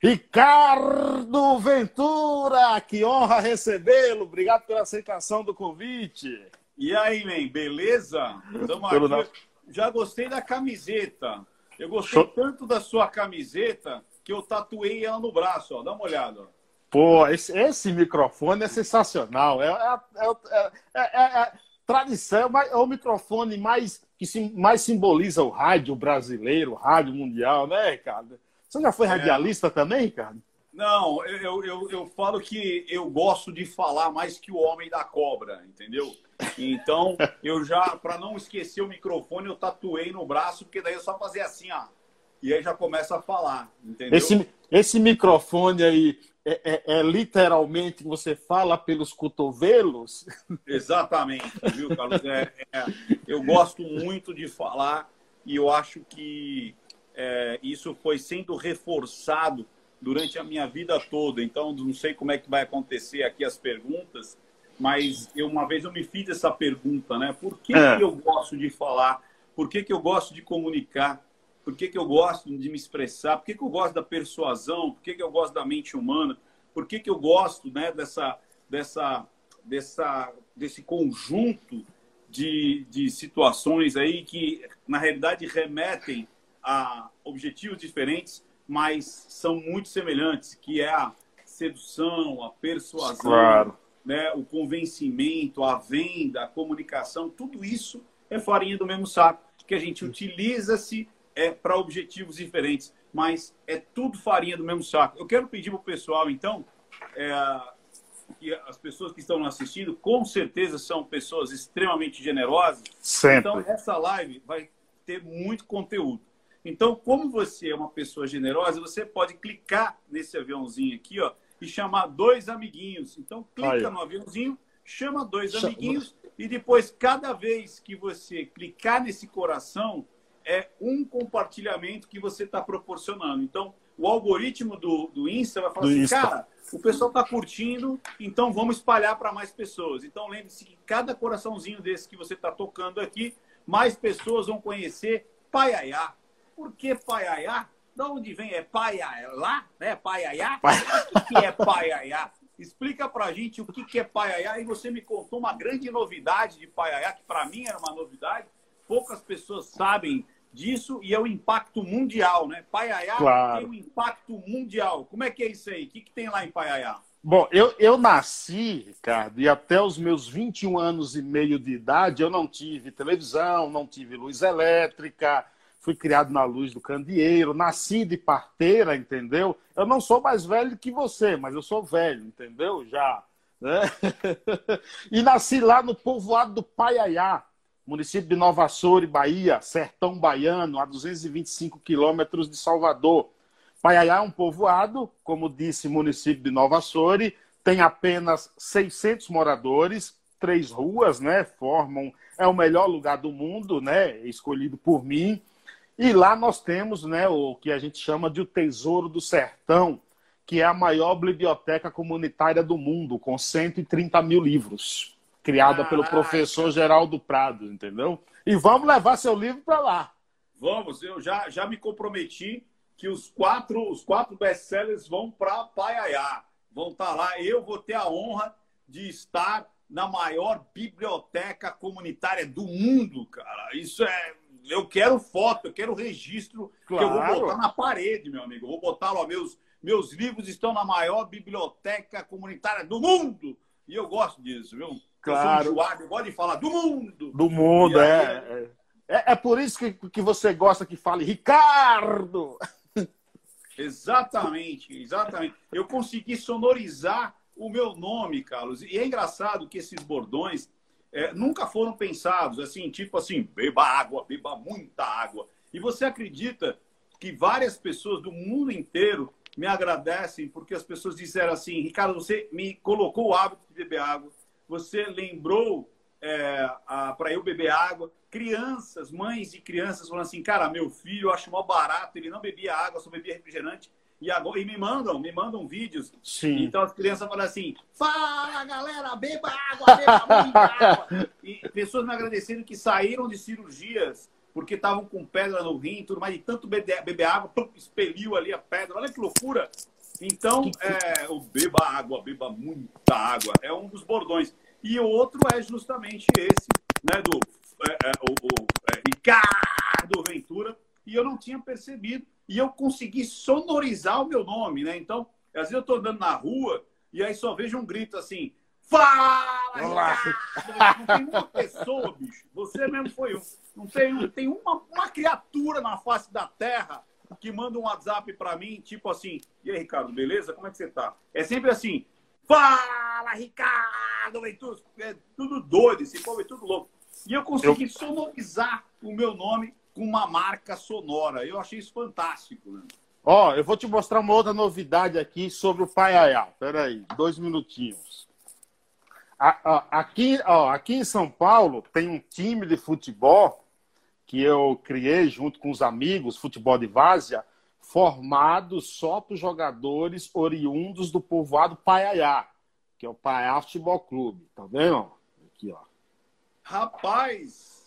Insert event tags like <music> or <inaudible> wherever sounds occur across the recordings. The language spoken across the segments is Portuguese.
Ricardo Ventura, que honra recebê-lo. Obrigado pela aceitação do convite. E aí, man, beleza? Estamos aqui. Já gostei da camiseta. Eu gostei Show. tanto da sua camiseta que eu tatuei ela no braço, ó. Dá uma olhada. Pô, esse, esse microfone é sensacional. É, é, é, é tradição, é o microfone mais que sim, mais simboliza o rádio brasileiro, o rádio mundial, né, Ricardo? Você já foi radialista também, Ricardo? Não, eu, eu, eu falo que eu gosto de falar mais que o homem da cobra, entendeu? Então, eu já, para não esquecer o microfone, eu tatuei no braço, porque daí eu só fazer assim, ó. E aí já começa a falar, entendeu? Esse, esse microfone aí é, é, é literalmente você fala pelos cotovelos? <laughs> Exatamente, viu, Carlos? É, é, eu gosto muito de falar e eu acho que é, isso foi sendo reforçado durante a minha vida toda. Então, não sei como é que vai acontecer aqui as perguntas, mas eu, uma vez eu me fiz essa pergunta, né? Por que, é. que eu gosto de falar? Por que, que eu gosto de comunicar? Por que, que eu gosto de me expressar? Por que, que eu gosto da persuasão? Por que, que eu gosto da mente humana? Por que, que eu gosto né, dessa, dessa, dessa, desse conjunto de, de situações aí que, na realidade, remetem a objetivos diferentes, mas são muito semelhantes, que é a sedução, a persuasão, claro. né, o convencimento, a venda, a comunicação, tudo isso é farinha do mesmo saco, que a gente utiliza-se é, para objetivos diferentes, mas é tudo farinha do mesmo saco. Eu quero pedir para o pessoal, então, é, que as pessoas que estão assistindo, com certeza são pessoas extremamente generosas. Sempre. Então, essa live vai ter muito conteúdo. Então, como você é uma pessoa generosa, você pode clicar nesse aviãozinho aqui, ó, e chamar dois amiguinhos. Então, clica Aí. no aviãozinho, chama dois chama. amiguinhos e depois, cada vez que você clicar nesse coração, é um compartilhamento que você está proporcionando. Então, o algoritmo do, do Insta vai falar do assim, Insta. cara, o pessoal está curtindo, então vamos espalhar para mais pessoas. Então, lembre-se que cada coraçãozinho desse que você está tocando aqui, mais pessoas vão conhecer Paiaiá, por que paiaiá? De onde vem? É paiaiá? Né? Paiaiá? O que é paiaiá? Explica pra gente o que é paiaiá. E você me contou uma grande novidade de paiaiá, que para mim era uma novidade. Poucas pessoas sabem disso e é o impacto mundial, né? Paiaiá claro. tem um impacto mundial. Como é que é isso aí? O que, que tem lá em Paiaiá? Bom, eu, eu nasci, Ricardo, e até os meus 21 anos e meio de idade eu não tive televisão, não tive luz elétrica, fui criado na luz do candeeiro, nasci de parteira, entendeu? Eu não sou mais velho que você, mas eu sou velho, entendeu? Já. Né? <laughs> e nasci lá no povoado do Paiaiá, município de Nova Açores, Bahia, sertão baiano, a 225 quilômetros de Salvador. Paiaiá é um povoado, como disse, município de Nova Açores, tem apenas 600 moradores, três ruas, né, formam, é o melhor lugar do mundo, né, escolhido por mim, e lá nós temos né, o que a gente chama de o Tesouro do Sertão, que é a maior biblioteca comunitária do mundo, com 130 mil livros, criada pelo professor Geraldo Prado, entendeu? E vamos levar seu livro para lá. Vamos, eu já, já me comprometi que os quatro, os quatro best-sellers vão para Paiaiá. Vão estar tá lá. Eu vou ter a honra de estar na maior biblioteca comunitária do mundo, cara. Isso é eu quero foto, eu quero registro claro. que eu vou botar na parede, meu amigo. Eu vou botar lá, meus, meus livros estão na maior biblioteca comunitária do mundo. E eu gosto disso, viu? Claro. Eu sou enjoado, eu gosto de falar do mundo. Do mundo, aí, é, é, é. É por isso que, que você gosta que fale Ricardo. Exatamente, exatamente. Eu consegui sonorizar o meu nome, Carlos. E é engraçado que esses bordões, é, nunca foram pensados assim, tipo assim, beba água, beba muita água. E você acredita que várias pessoas do mundo inteiro me agradecem porque as pessoas disseram assim, Ricardo, você me colocou o hábito de beber água, você lembrou é, para eu beber água. Crianças, mães e crianças falando assim, cara, meu filho, eu acho mal barato, ele não bebia água, só bebia refrigerante. E, agora, e me mandam, me mandam vídeos. Sim. Então as crianças falam assim: fala galera, beba água, beba muita água. E pessoas me agradecendo que saíram de cirurgias porque estavam com pedra no rim, tudo mais, de tanto beber, beber água, pum, expeliu ali a pedra. Olha que loucura! Então, é, o beba água, beba muita água, é um dos bordões. E o outro é justamente esse, né, do é, é, o, o é, Ricardo Ventura, e eu não tinha percebido. E eu consegui sonorizar o meu nome, né? Então, às vezes eu estou andando na rua e aí só vejo um grito assim, Fala, Ricardo! Não tem uma pessoa, bicho. Você mesmo foi um. Não tem, não tem uma, uma criatura na face da Terra que manda um WhatsApp para mim, tipo assim, e aí, Ricardo, beleza? Como é que você tá? É sempre assim, fala, Ricardo, Ventura, é tudo doido, esse povo é tudo louco. E eu consegui eu... sonorizar o meu nome com uma marca sonora. Eu achei isso fantástico, né? Ó, eu vou te mostrar uma outra novidade aqui sobre o Paiaiá. Peraí, dois minutinhos. Aqui, ó, aqui em São Paulo tem um time de futebol que eu criei junto com os amigos, futebol de várzea, formado só por jogadores oriundos do povoado Paiaiá, que é o Paiaiá Futebol Clube. Tá vendo? Aqui, ó. Rapaz!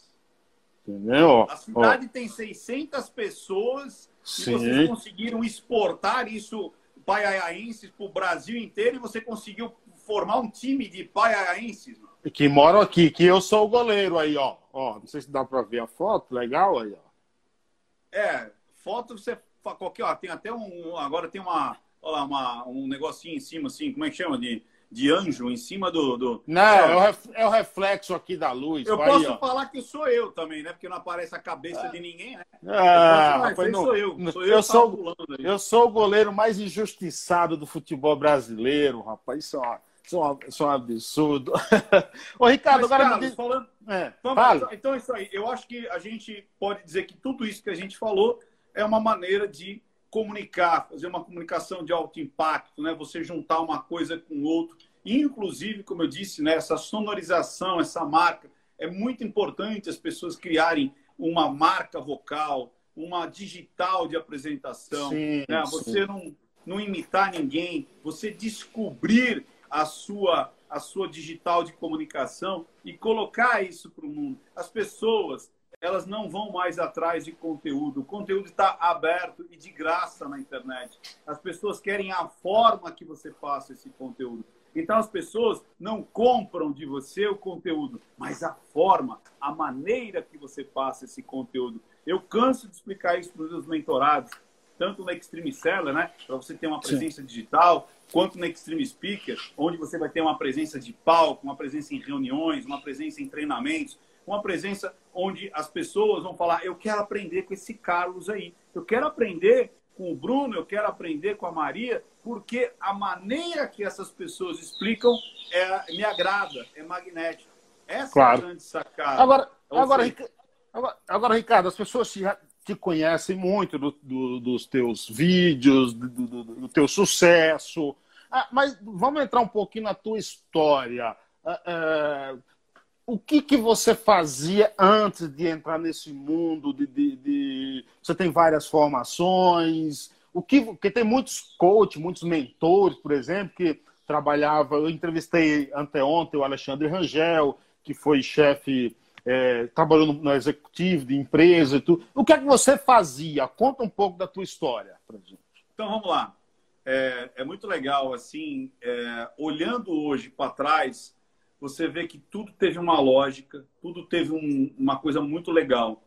Entendeu? A cidade ó. tem 600 pessoas Sim. e vocês conseguiram exportar isso paiaiaenses para o Brasil inteiro e você conseguiu formar um time de paiaiaenses, que moram aqui, que eu sou o goleiro aí, ó. ó não sei se dá para ver a foto, legal aí, ó. É, foto você qualquer, ó, tem até um agora tem uma, olha lá, uma, um negocinho em cima assim, como é que chama de de anjo em cima do. do... Não, é. o é o reflexo aqui da luz. Eu posso falar que sou eu também, né? Porque não aparece a cabeça de ninguém, né? Ah, eu não, sou eu. Sou eu, eu, sou, eu sou o goleiro mais injustiçado do futebol brasileiro, rapaz. Isso é uma isso é um, isso é um absurdo. <laughs> Ô, Ricardo, Mas, agora. Carlos, falando... é, Vamos, então é isso aí. Eu acho que a gente pode dizer que tudo isso que a gente falou é uma maneira de comunicar, fazer uma comunicação de alto impacto, né? Você juntar uma coisa com outra. Inclusive, como eu disse, né, essa sonorização, essa marca, é muito importante as pessoas criarem uma marca vocal, uma digital de apresentação. Sim, né? Você sim. não, não imitar ninguém, você descobrir a sua, a sua digital de comunicação e colocar isso para o mundo. As pessoas, elas não vão mais atrás de conteúdo. O conteúdo está aberto e de graça na internet. As pessoas querem a forma que você faça esse conteúdo. Então as pessoas não compram de você o conteúdo, mas a forma, a maneira que você passa esse conteúdo. Eu canso de explicar isso para os meus mentorados, tanto no Extreme Seller, né, para você ter uma presença Sim. digital, quanto no Extreme Speaker, onde você vai ter uma presença de palco, uma presença em reuniões, uma presença em treinamentos, uma presença onde as pessoas vão falar: eu quero aprender com esse Carlos aí, eu quero aprender com o Bruno, eu quero aprender com a Maria, porque a maneira que essas pessoas explicam é, me agrada, é magnética. Essa claro. é a grande sacada. Agora, agora, agora, agora, Ricardo, as pessoas te, te conhecem muito do, do, dos teus vídeos, do, do teu sucesso, ah, mas vamos entrar um pouquinho na tua história. Ah, ah, o que, que você fazia antes de entrar nesse mundo? De, de, de... Você tem várias formações. O que, porque tem muitos coaches, muitos mentores, por exemplo, que trabalhava. Eu entrevistei anteontem o Alexandre Rangel, que foi chefe, é, trabalhou no, no, executivo de empresa e tudo. O que é que você fazia? Conta um pouco da tua história pra gente. Então vamos lá é, é muito legal, assim, é, olhando hoje para trás, você vê que tudo teve uma lógica, tudo teve um, uma coisa muito legal.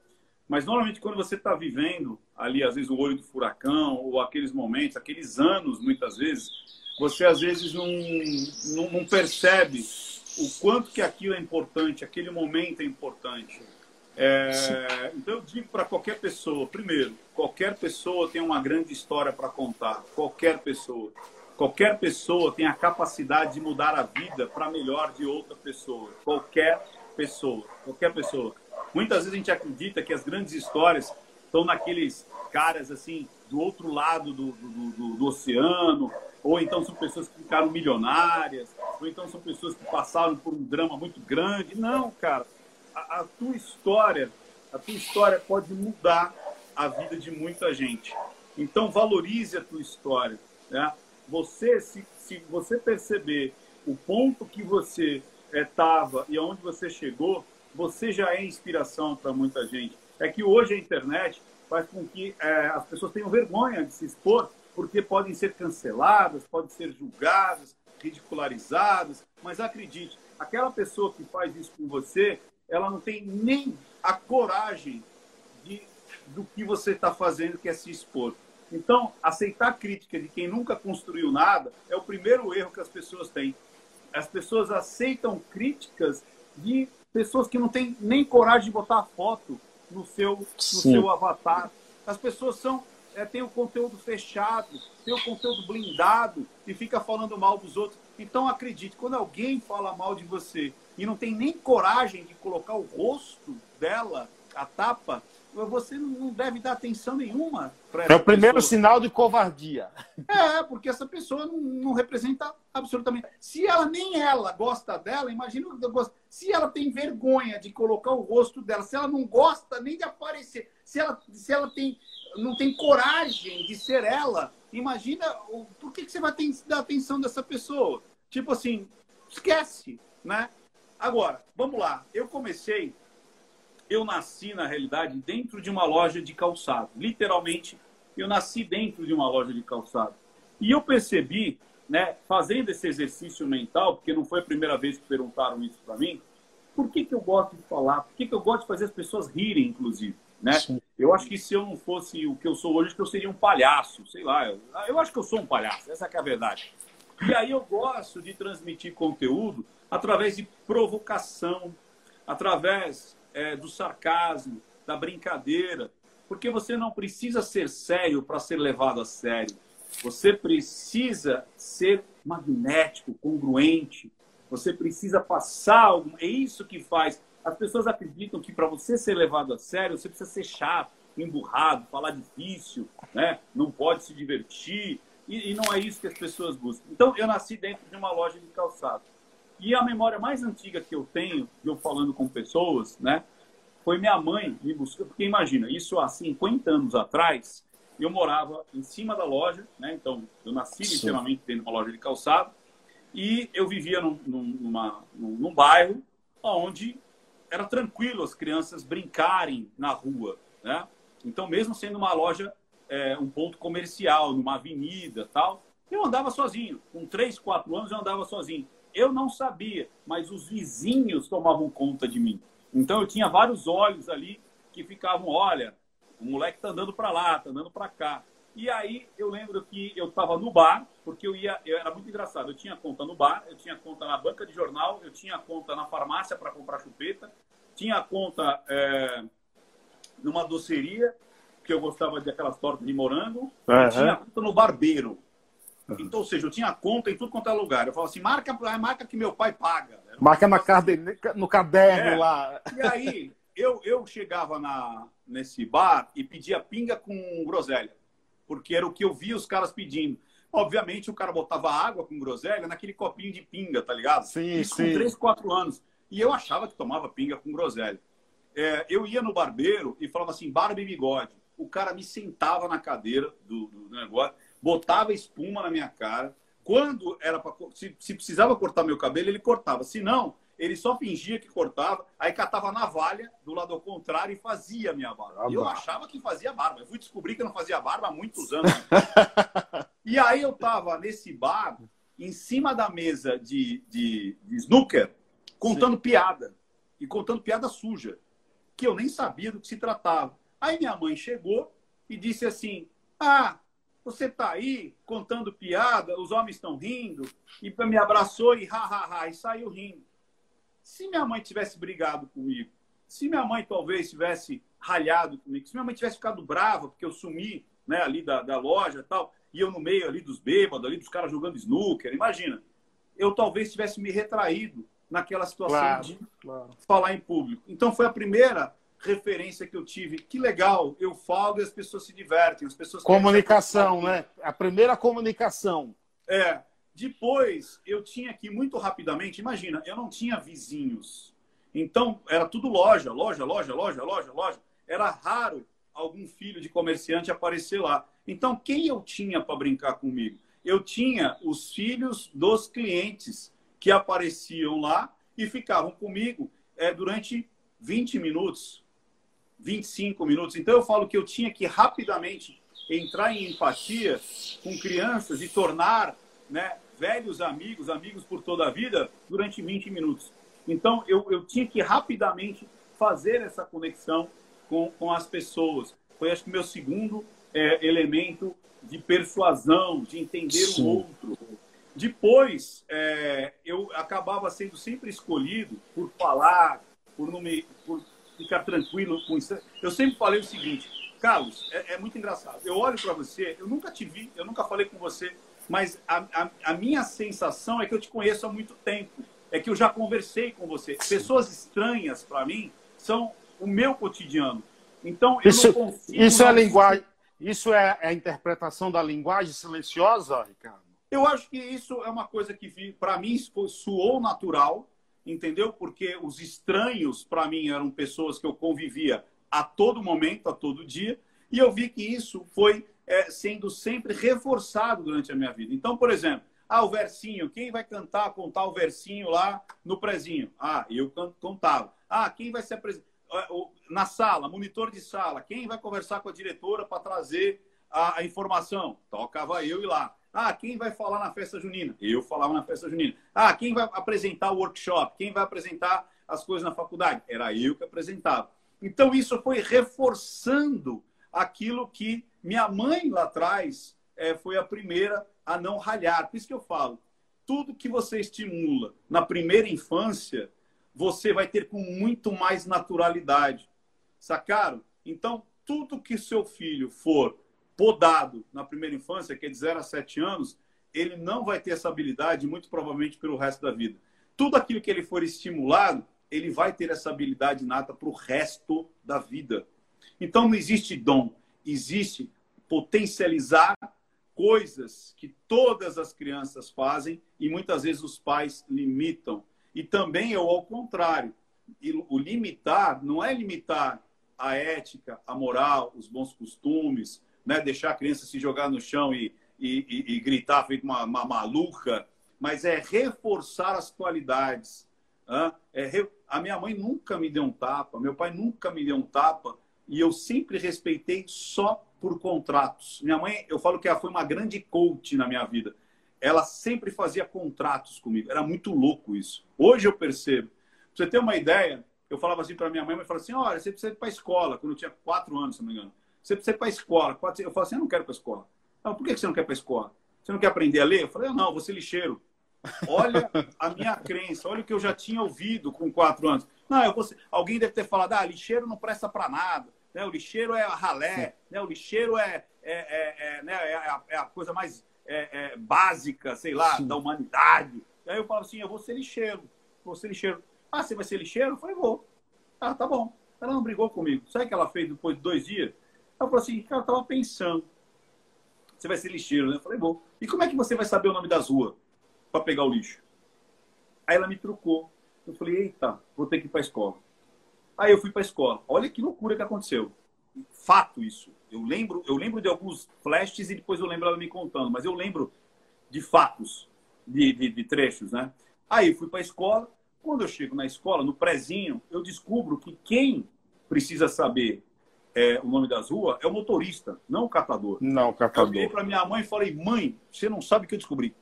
Mas normalmente quando você está vivendo ali, às vezes, o olho do furacão, ou aqueles momentos, aqueles anos, muitas vezes, você às vezes não, não, não percebe o quanto que aquilo é importante, aquele momento é importante. É, então eu digo para qualquer pessoa, primeiro, qualquer pessoa tem uma grande história para contar. Qualquer pessoa. Qualquer pessoa tem a capacidade de mudar a vida para melhor de outra pessoa. Qualquer pessoa. Qualquer pessoa. Muitas vezes a gente acredita que as grandes histórias estão naqueles caras assim do outro lado do, do, do, do oceano, ou então são pessoas que ficaram milionárias, ou então são pessoas que passaram por um drama muito grande. Não, cara a, a tua história, a tua história pode mudar a vida de muita gente. Então valorize a tua história. Né? Você, se, se você perceber o ponto que você estava é, e aonde você chegou, você já é inspiração para muita gente. é que hoje a internet faz com que é, as pessoas tenham vergonha de se expor, porque podem ser canceladas, podem ser julgadas, ridicularizadas. Mas acredite, aquela pessoa que faz isso com você, ela não tem nem a coragem de, do que você está fazendo, que é se expor. Então, aceitar crítica de quem nunca construiu nada é o primeiro erro que as pessoas têm. As pessoas aceitam críticas de pessoas que não têm nem coragem de botar a foto no seu, no seu avatar. As pessoas são é, têm o conteúdo fechado, têm o conteúdo blindado e fica falando mal dos outros. Então acredite, quando alguém fala mal de você e não tem nem coragem de colocar o rosto dela, a tapa, você não deve dar atenção nenhuma para É o primeiro pessoa. sinal de covardia. É, porque essa pessoa não, não, representa absolutamente. Se ela nem ela gosta dela, imagina se ela tem vergonha de colocar o rosto dela, se ela não gosta nem de aparecer, se ela, se ela tem, não tem coragem de ser ela, imagina por que, que você vai ter, dar atenção dessa pessoa? Tipo assim, esquece, né? Agora, vamos lá. Eu comecei eu nasci, na realidade, dentro de uma loja de calçado. Literalmente, eu nasci dentro de uma loja de calçado. E eu percebi, né, fazendo esse exercício mental, porque não foi a primeira vez que perguntaram isso para mim, por que, que eu gosto de falar? Por que, que eu gosto de fazer as pessoas rirem, inclusive? Né? Eu acho que se eu não fosse o que eu sou hoje, eu seria um palhaço, sei lá. Eu, eu acho que eu sou um palhaço, essa é a verdade. E aí eu gosto de transmitir conteúdo através de provocação, através é, do sarcasmo, da brincadeira, porque você não precisa ser sério para ser levado a sério. Você precisa ser magnético, congruente. Você precisa passar algo. É isso que faz. As pessoas acreditam que para você ser levado a sério, você precisa ser chato, emburrado, falar difícil, né? não pode se divertir. E, e não é isso que as pessoas buscam. Então, eu nasci dentro de uma loja de calçado. E a memória mais antiga que eu tenho, eu falando com pessoas, né, foi minha mãe me buscar. Porque imagina, isso há 50 anos atrás, eu morava em cima da loja, né? Então, eu nasci literalmente dentro de uma loja de calçado e eu vivia num, numa, num, num bairro onde era tranquilo as crianças brincarem na rua, né? Então, mesmo sendo uma loja, é, um ponto comercial, numa avenida tal, eu andava sozinho. Com 3, 4 anos eu andava sozinho. Eu não sabia, mas os vizinhos tomavam conta de mim. Então eu tinha vários olhos ali que ficavam, olha, o moleque tá andando para lá, tá andando para cá. E aí eu lembro que eu estava no bar, porque eu ia, eu era muito engraçado. Eu tinha conta no bar, eu tinha conta na banca de jornal, eu tinha conta na farmácia para comprar chupeta, tinha conta é, numa doceria, que eu gostava de aquelas tortas de morango, uhum. tinha conta no barbeiro. Então, ou seja, eu tinha conta em tudo quanto é lugar. Eu falava assim, marca, marca que meu pai paga. Marca na caderne... no caderno é. lá. E aí, eu, eu chegava na, nesse bar e pedia pinga com groselha. Porque era o que eu via os caras pedindo. Obviamente, o cara botava água com groselha naquele copinho de pinga, tá ligado? Sim, Isso sim. com 3, 4 anos. E eu achava que tomava pinga com groselha. É, eu ia no barbeiro e falava assim, barba e bigode. O cara me sentava na cadeira do, do negócio botava espuma na minha cara. Quando era para se, se, precisava cortar meu cabelo, ele cortava. Se não, ele só fingia que cortava, aí catava a navalha do lado contrário e fazia a minha barba. E eu achava que fazia barba. Eu fui descobrir que não fazia barba há muitos anos. <laughs> e aí eu tava nesse bar, em cima da mesa de, de, de snooker, contando Sim. piada. E contando piada suja, que eu nem sabia do que se tratava. Aí minha mãe chegou e disse assim: Ah, você está aí contando piada, os homens estão rindo, e me abraçou e ha, ha, ha, e saiu rindo. Se minha mãe tivesse brigado comigo, se minha mãe talvez tivesse ralhado comigo, se minha mãe tivesse ficado brava porque eu sumi né, ali da, da loja e tal, e eu no meio ali dos bêbados, ali dos caras jogando snooker, imagina, eu talvez tivesse me retraído naquela situação claro, de claro. falar em público. Então foi a primeira referência que eu tive. Que legal, eu falo e as pessoas se divertem. As pessoas comunicação, né? A primeira comunicação. É. Depois, eu tinha aqui muito rapidamente, imagina, eu não tinha vizinhos. Então, era tudo loja, loja, loja, loja, loja, loja. Era raro algum filho de comerciante aparecer lá. Então, quem eu tinha para brincar comigo? Eu tinha os filhos dos clientes que apareciam lá e ficavam comigo é, durante 20 minutos, 25 minutos. Então eu falo que eu tinha que rapidamente entrar em empatia com crianças e tornar né, velhos amigos, amigos por toda a vida, durante 20 minutos. Então eu, eu tinha que rapidamente fazer essa conexão com, com as pessoas. Foi, acho que, meu segundo é, elemento de persuasão, de entender Sim. o outro. Depois, é, eu acabava sendo sempre escolhido por falar, por não me, por ficar tranquilo com isso. Eu sempre falei o seguinte, Carlos, é, é muito engraçado. Eu olho para você, eu nunca te vi, eu nunca falei com você, mas a, a, a, minha sensação é que eu te conheço há muito tempo. É que eu já conversei com você. Pessoas estranhas para mim são o meu cotidiano. Então eu isso, não consigo. Isso é linguagem. Isso é, é a interpretação da linguagem silenciosa, Ricardo? Eu acho que isso é uma coisa que para mim soou natural entendeu? Porque os estranhos, para mim, eram pessoas que eu convivia a todo momento, a todo dia, e eu vi que isso foi é, sendo sempre reforçado durante a minha vida. Então, por exemplo, ah, o versinho, quem vai cantar, contar o versinho lá no prezinho? Ah, eu contava. Ah, quem vai se apresentar? Na sala, monitor de sala, quem vai conversar com a diretora para trazer a, a informação? Tocava eu ir lá. Ah, quem vai falar na festa junina? Eu falava na festa junina. Ah, quem vai apresentar o workshop? Quem vai apresentar as coisas na faculdade? Era eu que apresentava. Então, isso foi reforçando aquilo que minha mãe lá atrás é, foi a primeira a não ralhar. Por isso que eu falo, tudo que você estimula na primeira infância, você vai ter com muito mais naturalidade. Sacaram? Então, tudo que seu filho for podado na primeira infância, que é de 0 a 7 anos, ele não vai ter essa habilidade, muito provavelmente pelo resto da vida. Tudo aquilo que ele for estimulado, ele vai ter essa habilidade nata para o resto da vida. Então não existe dom, existe potencializar coisas que todas as crianças fazem e muitas vezes os pais limitam. E também eu ao contrário. O limitar não é limitar a ética, a moral, os bons costumes, né, deixar a criança se jogar no chão e, e, e, e gritar feito uma, uma, maluca, mas é reforçar as qualidades. É re... A minha mãe nunca me deu um tapa, meu pai nunca me deu um tapa, e eu sempre respeitei só por contratos. Minha mãe, eu falo que ela foi uma grande coach na minha vida. Ela sempre fazia contratos comigo. Era muito louco isso. Hoje eu percebo. Pra você ter uma ideia, eu falava assim para minha mãe, eu falava assim, olha, você precisa ir para escola, quando eu tinha quatro anos, se não me engano. Você precisa ir para a escola. Eu falo assim, eu não quero ir para a escola. Não, por que você não quer ir para a escola? Você não quer aprender a ler? Eu falei, não, vou ser lixeiro. Olha a minha crença, olha o que eu já tinha ouvido com quatro anos. Não, eu vou ser... Alguém deve ter falado, ah, lixeiro não presta para nada. Né? O lixeiro é a ralé, né? o lixeiro é, é, é, é, né? é, a, é a coisa mais é, é, básica, sei lá, Sim. da humanidade. Aí eu falo assim, eu vou ser lixeiro, vou ser lixeiro. Ah, você vai ser lixeiro? Eu falei, vou. Ah, tá bom. Ela não brigou comigo. Sabe o que ela fez depois de dois dias? Ela falou assim, cara, eu tava pensando. Você vai ser lixeiro, né? Eu falei, bom. E como é que você vai saber o nome das ruas para pegar o lixo? Aí ela me trocou. Eu falei, eita, vou ter que ir para escola. Aí eu fui para escola. Olha que loucura que aconteceu. Fato isso. Eu lembro, eu lembro de alguns flashes e depois eu lembro ela me contando, mas eu lembro de fatos, de, de, de trechos, né? Aí eu fui para escola. Quando eu chego na escola, no prezinho, eu descubro que quem precisa saber é, o nome das ruas é o motorista, não o catador. Não, o catador. Eu virei para minha mãe e falei, mãe, você não sabe o que eu descobri.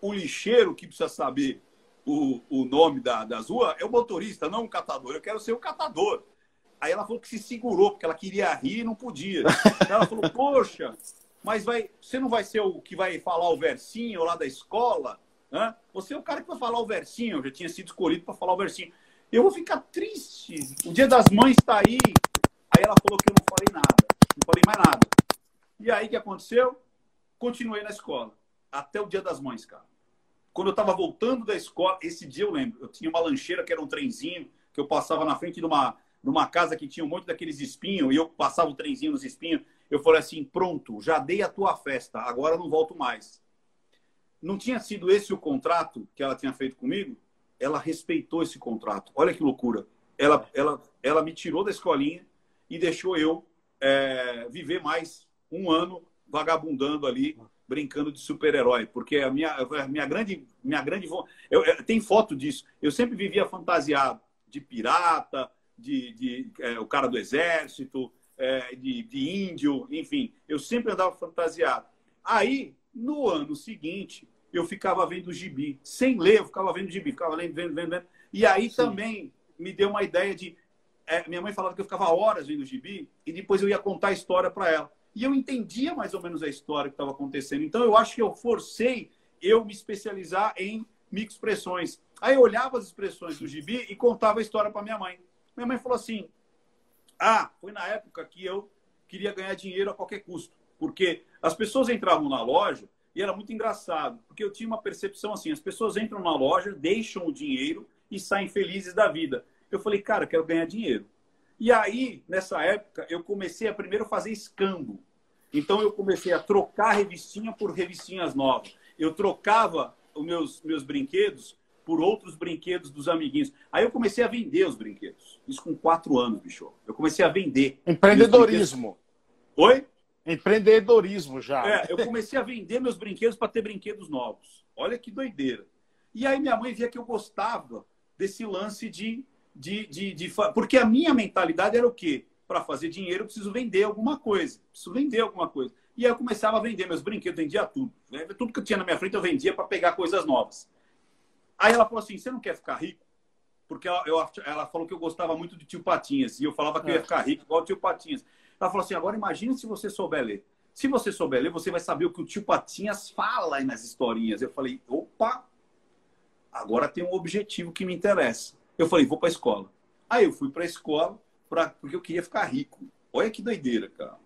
O lixeiro que precisa saber o, o nome da, das ruas é o motorista, não o catador. Eu quero ser o catador. Aí ela falou que se segurou, porque ela queria rir e não podia. <laughs> ela falou, poxa, mas vai, você não vai ser o que vai falar o versinho lá da escola? Hã? Você é o cara que vai falar o versinho. Eu já tinha sido escolhido para falar o versinho. Eu vou ficar triste. O dia das mães está aí. Aí ela falou que eu não falei nada, não falei mais nada. E aí o que aconteceu? Continuei na escola, até o dia das mães, cara. Quando eu estava voltando da escola, esse dia eu lembro, eu tinha uma lancheira que era um trenzinho, que eu passava na frente de uma, de uma casa que tinha um monte daqueles espinhos, e eu passava o trenzinho nos espinhos. Eu falei assim: pronto, já dei a tua festa, agora não volto mais. Não tinha sido esse o contrato que ela tinha feito comigo? Ela respeitou esse contrato. Olha que loucura. Ela, ela, ela me tirou da escolinha, e deixou eu é, viver mais um ano vagabundando ali, brincando de super-herói, porque a minha, a minha grande, minha grande, eu, eu, tem foto disso. Eu sempre vivia fantasiado de pirata, de, de é, o cara do exército, é, de, de índio, enfim. Eu sempre andava fantasiado. Aí, no ano seguinte, eu ficava vendo gibi. Sem ler, eu ficava vendo gibi, ficava lendo, vendo, vendo, vendo. E aí Sim. também me deu uma ideia de. É, minha mãe falava que eu ficava horas vendo gibi e depois eu ia contar a história para ela. E eu entendia mais ou menos a história que estava acontecendo. Então eu acho que eu forcei eu me especializar em microexpressões. Aí eu olhava as expressões do gibi e contava a história para minha mãe. Minha mãe falou assim: Ah, foi na época que eu queria ganhar dinheiro a qualquer custo. Porque as pessoas entravam na loja e era muito engraçado, porque eu tinha uma percepção assim: as pessoas entram na loja, deixam o dinheiro e saem felizes da vida. Eu falei, cara, eu quero ganhar dinheiro. E aí, nessa época, eu comecei a primeiro fazer escambo. Então, eu comecei a trocar revistinha por revistinhas novas. Eu trocava os meus, meus brinquedos por outros brinquedos dos amiguinhos. Aí eu comecei a vender os brinquedos. Isso com quatro anos, bicho. Eu comecei a vender. Empreendedorismo. Oi? Empreendedorismo já. É, eu comecei a vender meus brinquedos para ter brinquedos novos. Olha que doideira. E aí minha mãe via que eu gostava desse lance de, de, de, de... Porque a minha mentalidade era o quê? Para fazer dinheiro, eu preciso vender alguma coisa. Preciso vender alguma coisa. E aí eu começava a vender meus brinquedos, vendia tudo. Né? Tudo que eu tinha na minha frente eu vendia para pegar coisas novas. Aí ela falou assim: você não quer ficar rico? Porque ela, eu, ela falou que eu gostava muito de tio Patinhas. E eu falava que eu ia é. ficar rico igual o tio Patinhas. Ela falou assim: agora imagine se você souber ler. Se você souber ler, você vai saber o que o tio Patinhas fala aí nas historinhas. Eu falei: opa, agora tem um objetivo que me interessa. Eu falei: vou para a escola. Aí eu fui para a escola pra, porque eu queria ficar rico. Olha que doideira, cara.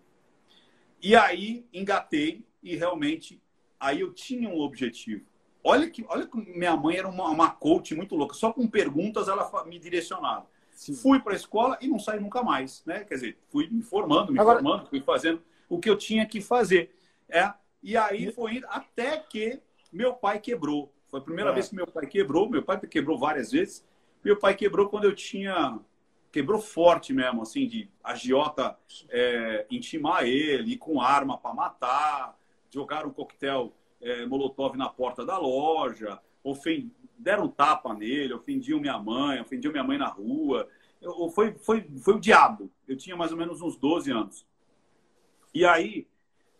E aí engatei e realmente aí eu tinha um objetivo. Olha que, olha que minha mãe era uma, uma coach muito louca. Só com perguntas ela me direcionava. Sim. Fui para a escola e não saí nunca mais, né? Quer dizer, fui me formando, me Agora... formando, fui fazendo o que eu tinha que fazer. É, e aí foi indo até que meu pai quebrou. Foi a primeira é. vez que meu pai quebrou. Meu pai quebrou várias vezes. Meu pai quebrou quando eu tinha. Quebrou forte mesmo, assim, de agiota é, intimar ele, com arma para matar, jogar um coquetel é, molotov na porta da loja, ofend... deram um tapa nele, ofendiam minha mãe, ofendiam minha mãe na rua. Eu, foi, foi, foi o diabo. Eu tinha mais ou menos uns 12 anos. E aí,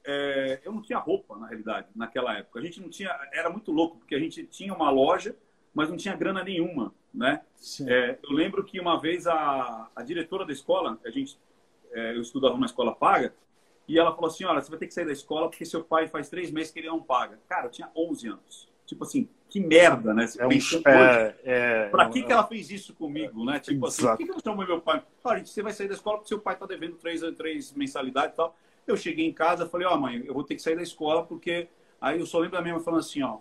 é, eu não tinha roupa, na realidade, naquela época. A gente não tinha. Era muito louco, porque a gente tinha uma loja, mas não tinha grana nenhuma, né? É, eu lembro que uma vez a, a diretora da escola, a gente, é, eu estudava numa escola paga, e ela falou assim: Olha, você vai ter que sair da escola porque seu pai faz três meses que ele não paga. Cara, eu tinha 11 anos. Tipo assim, que merda, né? Você é um, é, é, pra que, é, que ela fez isso comigo, né? Tipo assim, por que, que eu chamo meu pai? Olha, você vai sair da escola porque seu pai tá devendo três, três mensalidades e tal. Eu cheguei em casa falei: Ó, oh, mãe, eu vou ter que sair da escola porque. Aí eu só lembro da minha mãe falando assim: Ó,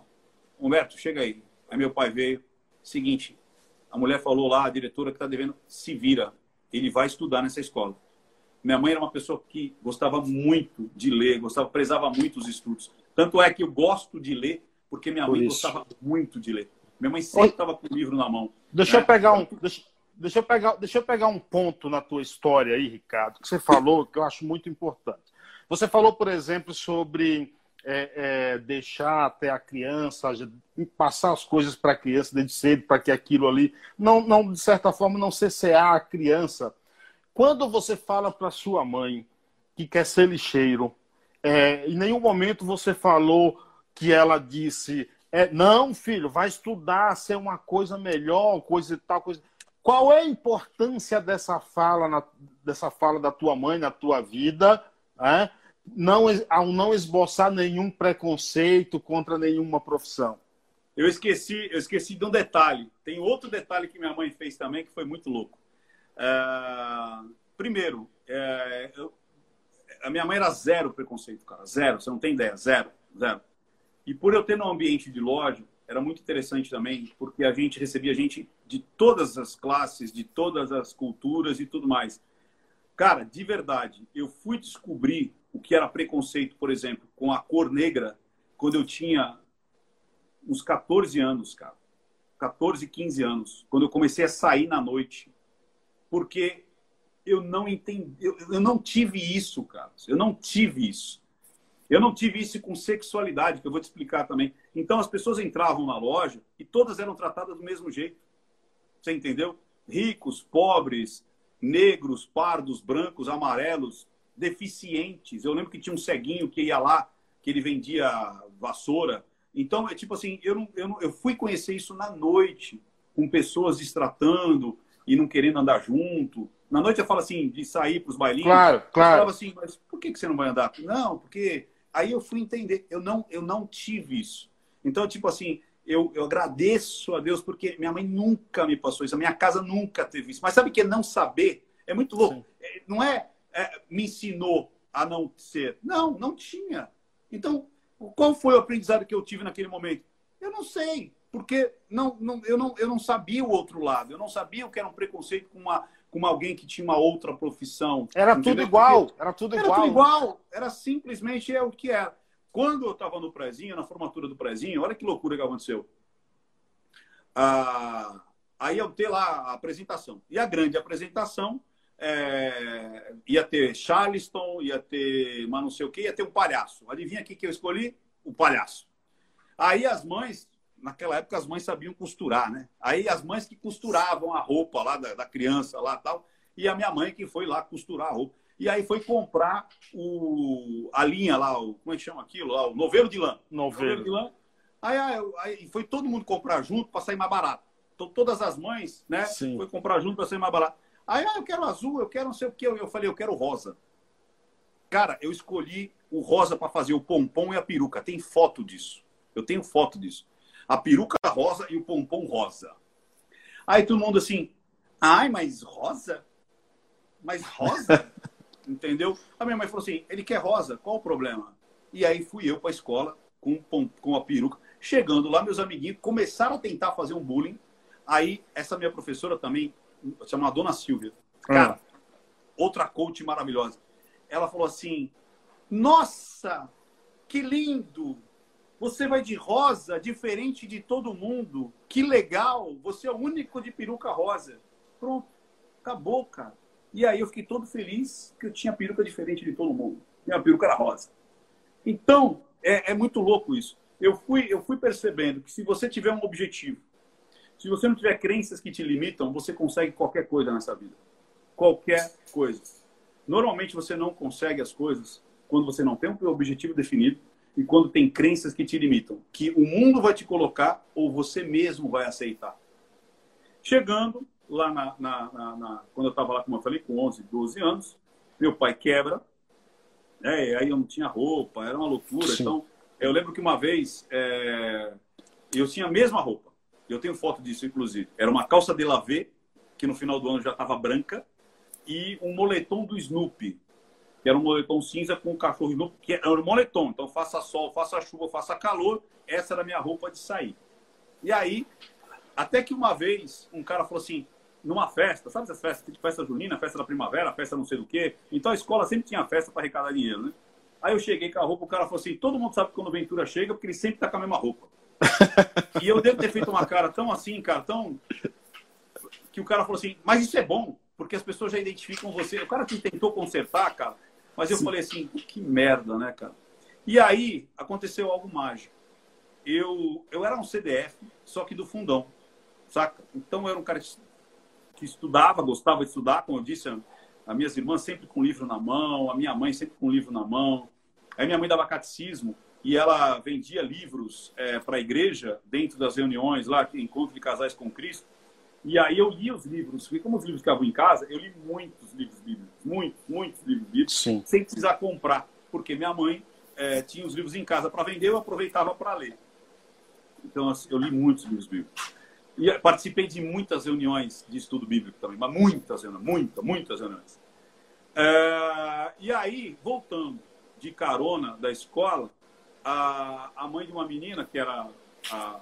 Humberto, chega aí. Aí meu pai veio. Seguinte, a mulher falou lá, a diretora que tá devendo, se vira. Ele vai estudar nessa escola. Minha mãe era uma pessoa que gostava muito de ler, gostava, prezava muito os estudos. Tanto é que eu gosto de ler, porque minha Por mãe isso. gostava muito de ler. Minha mãe sempre estava com o livro na mão. Deixa né? eu pegar um. Deixa, deixa, eu pegar, deixa eu pegar um ponto na tua história aí, Ricardo, que você falou, que eu acho muito importante. Você falou, por exemplo, sobre é, é, deixar até a criança, passar as coisas para a criança desde cedo, para que aquilo ali, não, não, de certa forma, não cessear a criança quando você fala para sua mãe que quer ser lixeiro, é, em nenhum momento você falou que ela disse: é, não, filho, vai estudar, ser uma coisa melhor, coisa e tal, coisa. Qual é a importância dessa fala, na, dessa fala da tua mãe na tua vida, é? Não, ao não esboçar nenhum preconceito contra nenhuma profissão? Eu esqueci, eu esqueci de um detalhe. Tem outro detalhe que minha mãe fez também que foi muito louco. É, primeiro, é, eu, a minha mãe era zero preconceito, cara. Zero, você não tem ideia. Zero, zero. E por eu ter no ambiente de loja, era muito interessante também, porque a gente recebia gente de todas as classes, de todas as culturas e tudo mais. Cara, de verdade, eu fui descobrir o que era preconceito, por exemplo, com a cor negra, quando eu tinha uns 14 anos, cara. 14, 15 anos. Quando eu comecei a sair na noite porque eu não entendi, eu, eu não tive isso, cara. Eu não tive isso. Eu não tive isso com sexualidade, que eu vou te explicar também. Então as pessoas entravam na loja e todas eram tratadas do mesmo jeito. Você entendeu? Ricos, pobres, negros, pardos, brancos, amarelos, deficientes. Eu lembro que tinha um ceguinho que ia lá, que ele vendia vassoura. Então, é tipo assim, eu, não, eu, não, eu fui conhecer isso na noite, com pessoas destratando e não querendo andar junto. Na noite eu falo assim, de sair para os bailinhos. Claro, claro. Eu falava assim, mas por que, que você não vai andar? Não, porque aí eu fui entender. Eu não, eu não tive isso. Então, tipo assim, eu, eu agradeço a Deus porque minha mãe nunca me passou isso, a minha casa nunca teve isso. Mas sabe que é não saber é muito louco. Sim. É, não é, é, me ensinou a não ser. Não, não tinha. Então, qual foi o aprendizado que eu tive naquele momento? Eu não sei, porque não, não, eu, não, eu não sabia o outro lado. Eu não sabia o que era um preconceito com, uma, com alguém que tinha uma outra profissão. Era entendeu? tudo igual. Porque era tudo era igual. Era tudo igual. Era simplesmente é o que era. Quando eu estava no prezinho, na formatura do prezinho, olha que loucura que aconteceu. Ah, aí eu ter lá a apresentação. E a grande apresentação é, ia ter Charleston, ia ter, mas não sei o que, ia ter um palhaço. Adivinha aqui que eu escolhi? O palhaço. Aí as mães, naquela época as mães sabiam costurar, né? Aí as mães que costuravam a roupa lá da, da criança lá tal, e a minha mãe que foi lá costurar a roupa. E aí foi comprar o, a linha lá, o, como é que chama aquilo? Lá, o novelo de lã. Novelo. de lã. Aí, aí, aí, foi todo mundo comprar junto para sair mais barato. Então todas as mães, né? Sim. Foi comprar junto para sair mais barato. Aí, ah, eu quero azul, eu quero não sei o que. Eu, eu falei, eu quero rosa. Cara, eu escolhi o rosa para fazer o pompom e a peruca. Tem foto disso. Eu tenho foto disso. A peruca rosa e o pompom rosa. Aí todo mundo assim, ai, mas rosa? Mas rosa? <laughs> entendeu? A minha mãe falou assim: ele quer rosa, qual o problema? E aí fui eu para a escola com, com a peruca. Chegando lá, meus amiguinhos começaram a tentar fazer um bullying. Aí, essa minha professora também, chamada Dona Silvia, cara, hum. outra coach maravilhosa. Ela falou assim: Nossa, que lindo! Você vai de rosa, diferente de todo mundo. Que legal! Você é o único de peruca rosa. Pronto, acabou, cara. E aí eu fiquei todo feliz que eu tinha peruca diferente de todo mundo. Minha peruca era rosa. Então, é, é muito louco isso. Eu fui, eu fui percebendo que se você tiver um objetivo, se você não tiver crenças que te limitam, você consegue qualquer coisa nessa vida. Qualquer coisa. Normalmente você não consegue as coisas quando você não tem um objetivo definido e quando tem crenças que te limitam, que o mundo vai te colocar ou você mesmo vai aceitar. Chegando lá na, na, na, na quando eu estava lá, como eu falei, com 11, 12 anos, meu pai quebra, né? aí eu não tinha roupa, era uma loucura. Sim. Então, eu lembro que uma vez é, eu tinha a mesma roupa. Eu tenho foto disso, inclusive. Era uma calça de lavê, que no final do ano já estava branca, e um moletom do Snoopy, que era um moletom cinza com um cachorro Snoopy, que era um moletom. Então, faça sol, faça chuva, faça calor, essa era a minha roupa de sair. E aí, até que uma vez, um cara falou assim: numa festa, sabe essas festas? Tipo festa junina, festa da primavera, festa não sei do quê. Então a escola sempre tinha festa para arrecadar dinheiro, né? Aí eu cheguei com a roupa, o cara falou assim: todo mundo sabe que quando o Ventura chega, porque ele sempre tá com a mesma roupa. E eu devo ter feito uma cara tão assim, cara, tão. Que o cara falou assim: mas isso é bom, porque as pessoas já identificam você. O cara que tentou consertar, cara, mas eu Sim. falei assim: que merda, né, cara? E aí aconteceu algo mágico. Eu, eu era um CDF, só que do fundão, saca? Então eu era um cara que estudava, gostava de estudar, como eu disse, as minhas irmãs sempre com livro na mão, a minha mãe sempre com livro na mão. Aí minha mãe dava catecismo e ela vendia livros é, para a igreja dentro das reuniões lá, encontro de casais com Cristo. E aí eu li os livros, e como os livros ficavam em casa, eu li muitos livros bíblicos, muitos, muitos livros bíblicos, Sim. sem precisar comprar, porque minha mãe é, tinha os livros em casa para vender, eu aproveitava para ler. Então assim, eu li muitos livros bíblicos. E participei de muitas reuniões de estudo bíblico também, mas muitas reuniões, muitas, muitas reuniões. É, e aí, voltando de carona da escola, a, a mãe de uma menina, que era, a,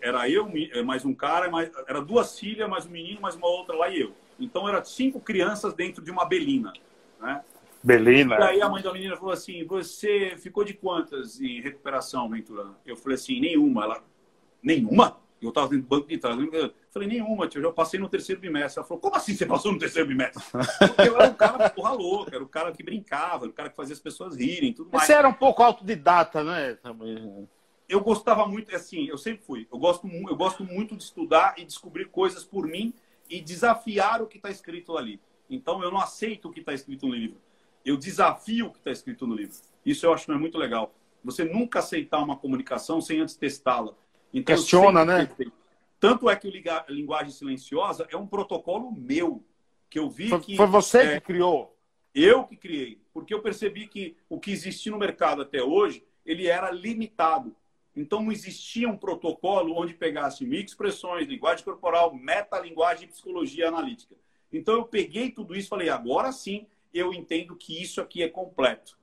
era eu, mais um cara, mais, era duas filhas, mais um menino, mais uma outra lá e eu. Então, eram cinco crianças dentro de uma belina. Né? Belina. E aí a mãe da menina falou assim: Você ficou de quantas em recuperação, Ventura? Eu falei assim: Nenhuma. Ela, Nenhuma? Eu estava dentro do banco de trás. Eu falei, nenhuma, tio, eu já passei no terceiro bimestre. Ela falou, como assim você passou no terceiro bimestre? Porque eu era um cara porra louca, era o cara que brincava, era o cara que fazia as pessoas rirem, tudo mais. Você era um pouco autodidata, né? Eu gostava muito, assim, eu sempre fui. Eu gosto, eu gosto muito de estudar e descobrir coisas por mim e desafiar o que está escrito ali. Então eu não aceito o que está escrito no livro. Eu desafio o que está escrito no livro. Isso eu acho é muito legal. Você nunca aceitar uma comunicação sem antes testá-la. Então, Questiona, né? Tanto é que o linguagem silenciosa é um protocolo meu que eu vi foi, que foi você é, que criou. Eu que criei, porque eu percebi que o que existia no mercado até hoje ele era limitado. Então não existia um protocolo onde pegasse microexpressões, linguagem corporal, metalinguagem e psicologia analítica. Então eu peguei tudo isso e falei, agora sim eu entendo que isso aqui é completo.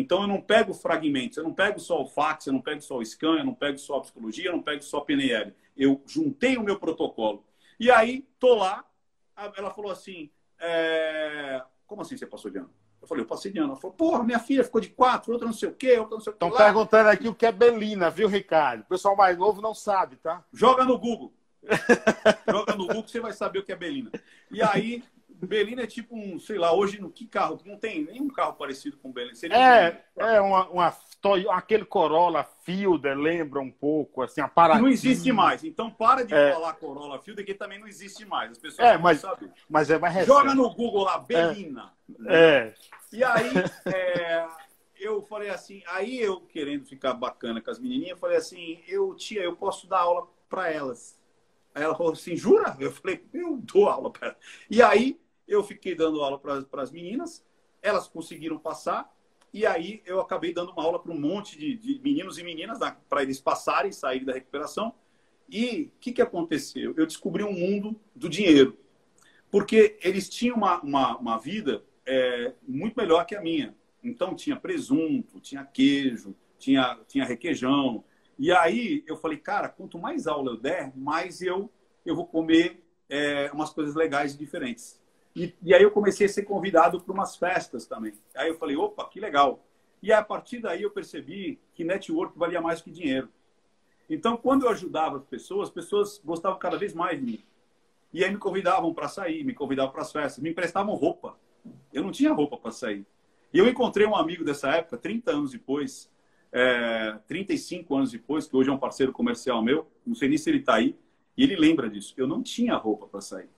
Então eu não pego fragmentos, eu não pego só o fax, eu não pego só o scan, eu não pego só a psicologia, eu não pego só a PNL. Eu juntei o meu protocolo. E aí, tô lá, ela falou assim, é... como assim você passou de ano? Eu falei, eu passei de ano. Ela falou, porra, minha filha ficou de quatro, outra não sei o quê, outra não sei o quê. Estão perguntando aqui o que é Belina, viu, Ricardo? O pessoal mais novo não sabe, tá? Joga no Google. <laughs> Joga no Google você vai saber o que é Belina. E aí, Belina é tipo um, sei lá, hoje no que carro? Não tem nenhum carro parecido com Belina. Seria é, um... é uma, uma, aquele Corolla Fielder, lembra um pouco, assim, a parada. Não existe mais. Então para de é. falar Corolla Fielder, que também não existe mais. As pessoas é, mas, sabem. Mas é mais recente. Joga no Google lá, Belina. É. é. E aí, é, eu falei assim, aí eu querendo ficar bacana com as menininhas, falei assim, eu, tia, eu posso dar aula para elas. Aí ela falou assim, jura? Eu falei, eu dou aula para elas. E aí eu fiquei dando aula para as meninas, elas conseguiram passar, e aí eu acabei dando uma aula para um monte de, de, meninos e meninas para eles passarem, saírem da recuperação. E o que, que aconteceu? Eu descobri um mundo do dinheiro. Porque eles tinham uma, uma, uma vida é, muito melhor que a minha. Então tinha presunto, tinha queijo, tinha, tinha requeijão. E aí eu falei, cara, quanto mais aula eu der, mais eu, eu vou comer é, umas coisas legais e diferentes. E, e aí eu comecei a ser convidado para umas festas também. Aí eu falei, opa, que legal. E a partir daí eu percebi que network valia mais que dinheiro. Então, quando eu ajudava as pessoas, as pessoas gostavam cada vez mais de mim. E aí me convidavam para sair, me convidavam para as festas, me emprestavam roupa. Eu não tinha roupa para sair. E eu encontrei um amigo dessa época, 30 anos depois, é, 35 anos depois, que hoje é um parceiro comercial meu, não sei nem se ele está aí, e ele lembra disso. Eu não tinha roupa para sair.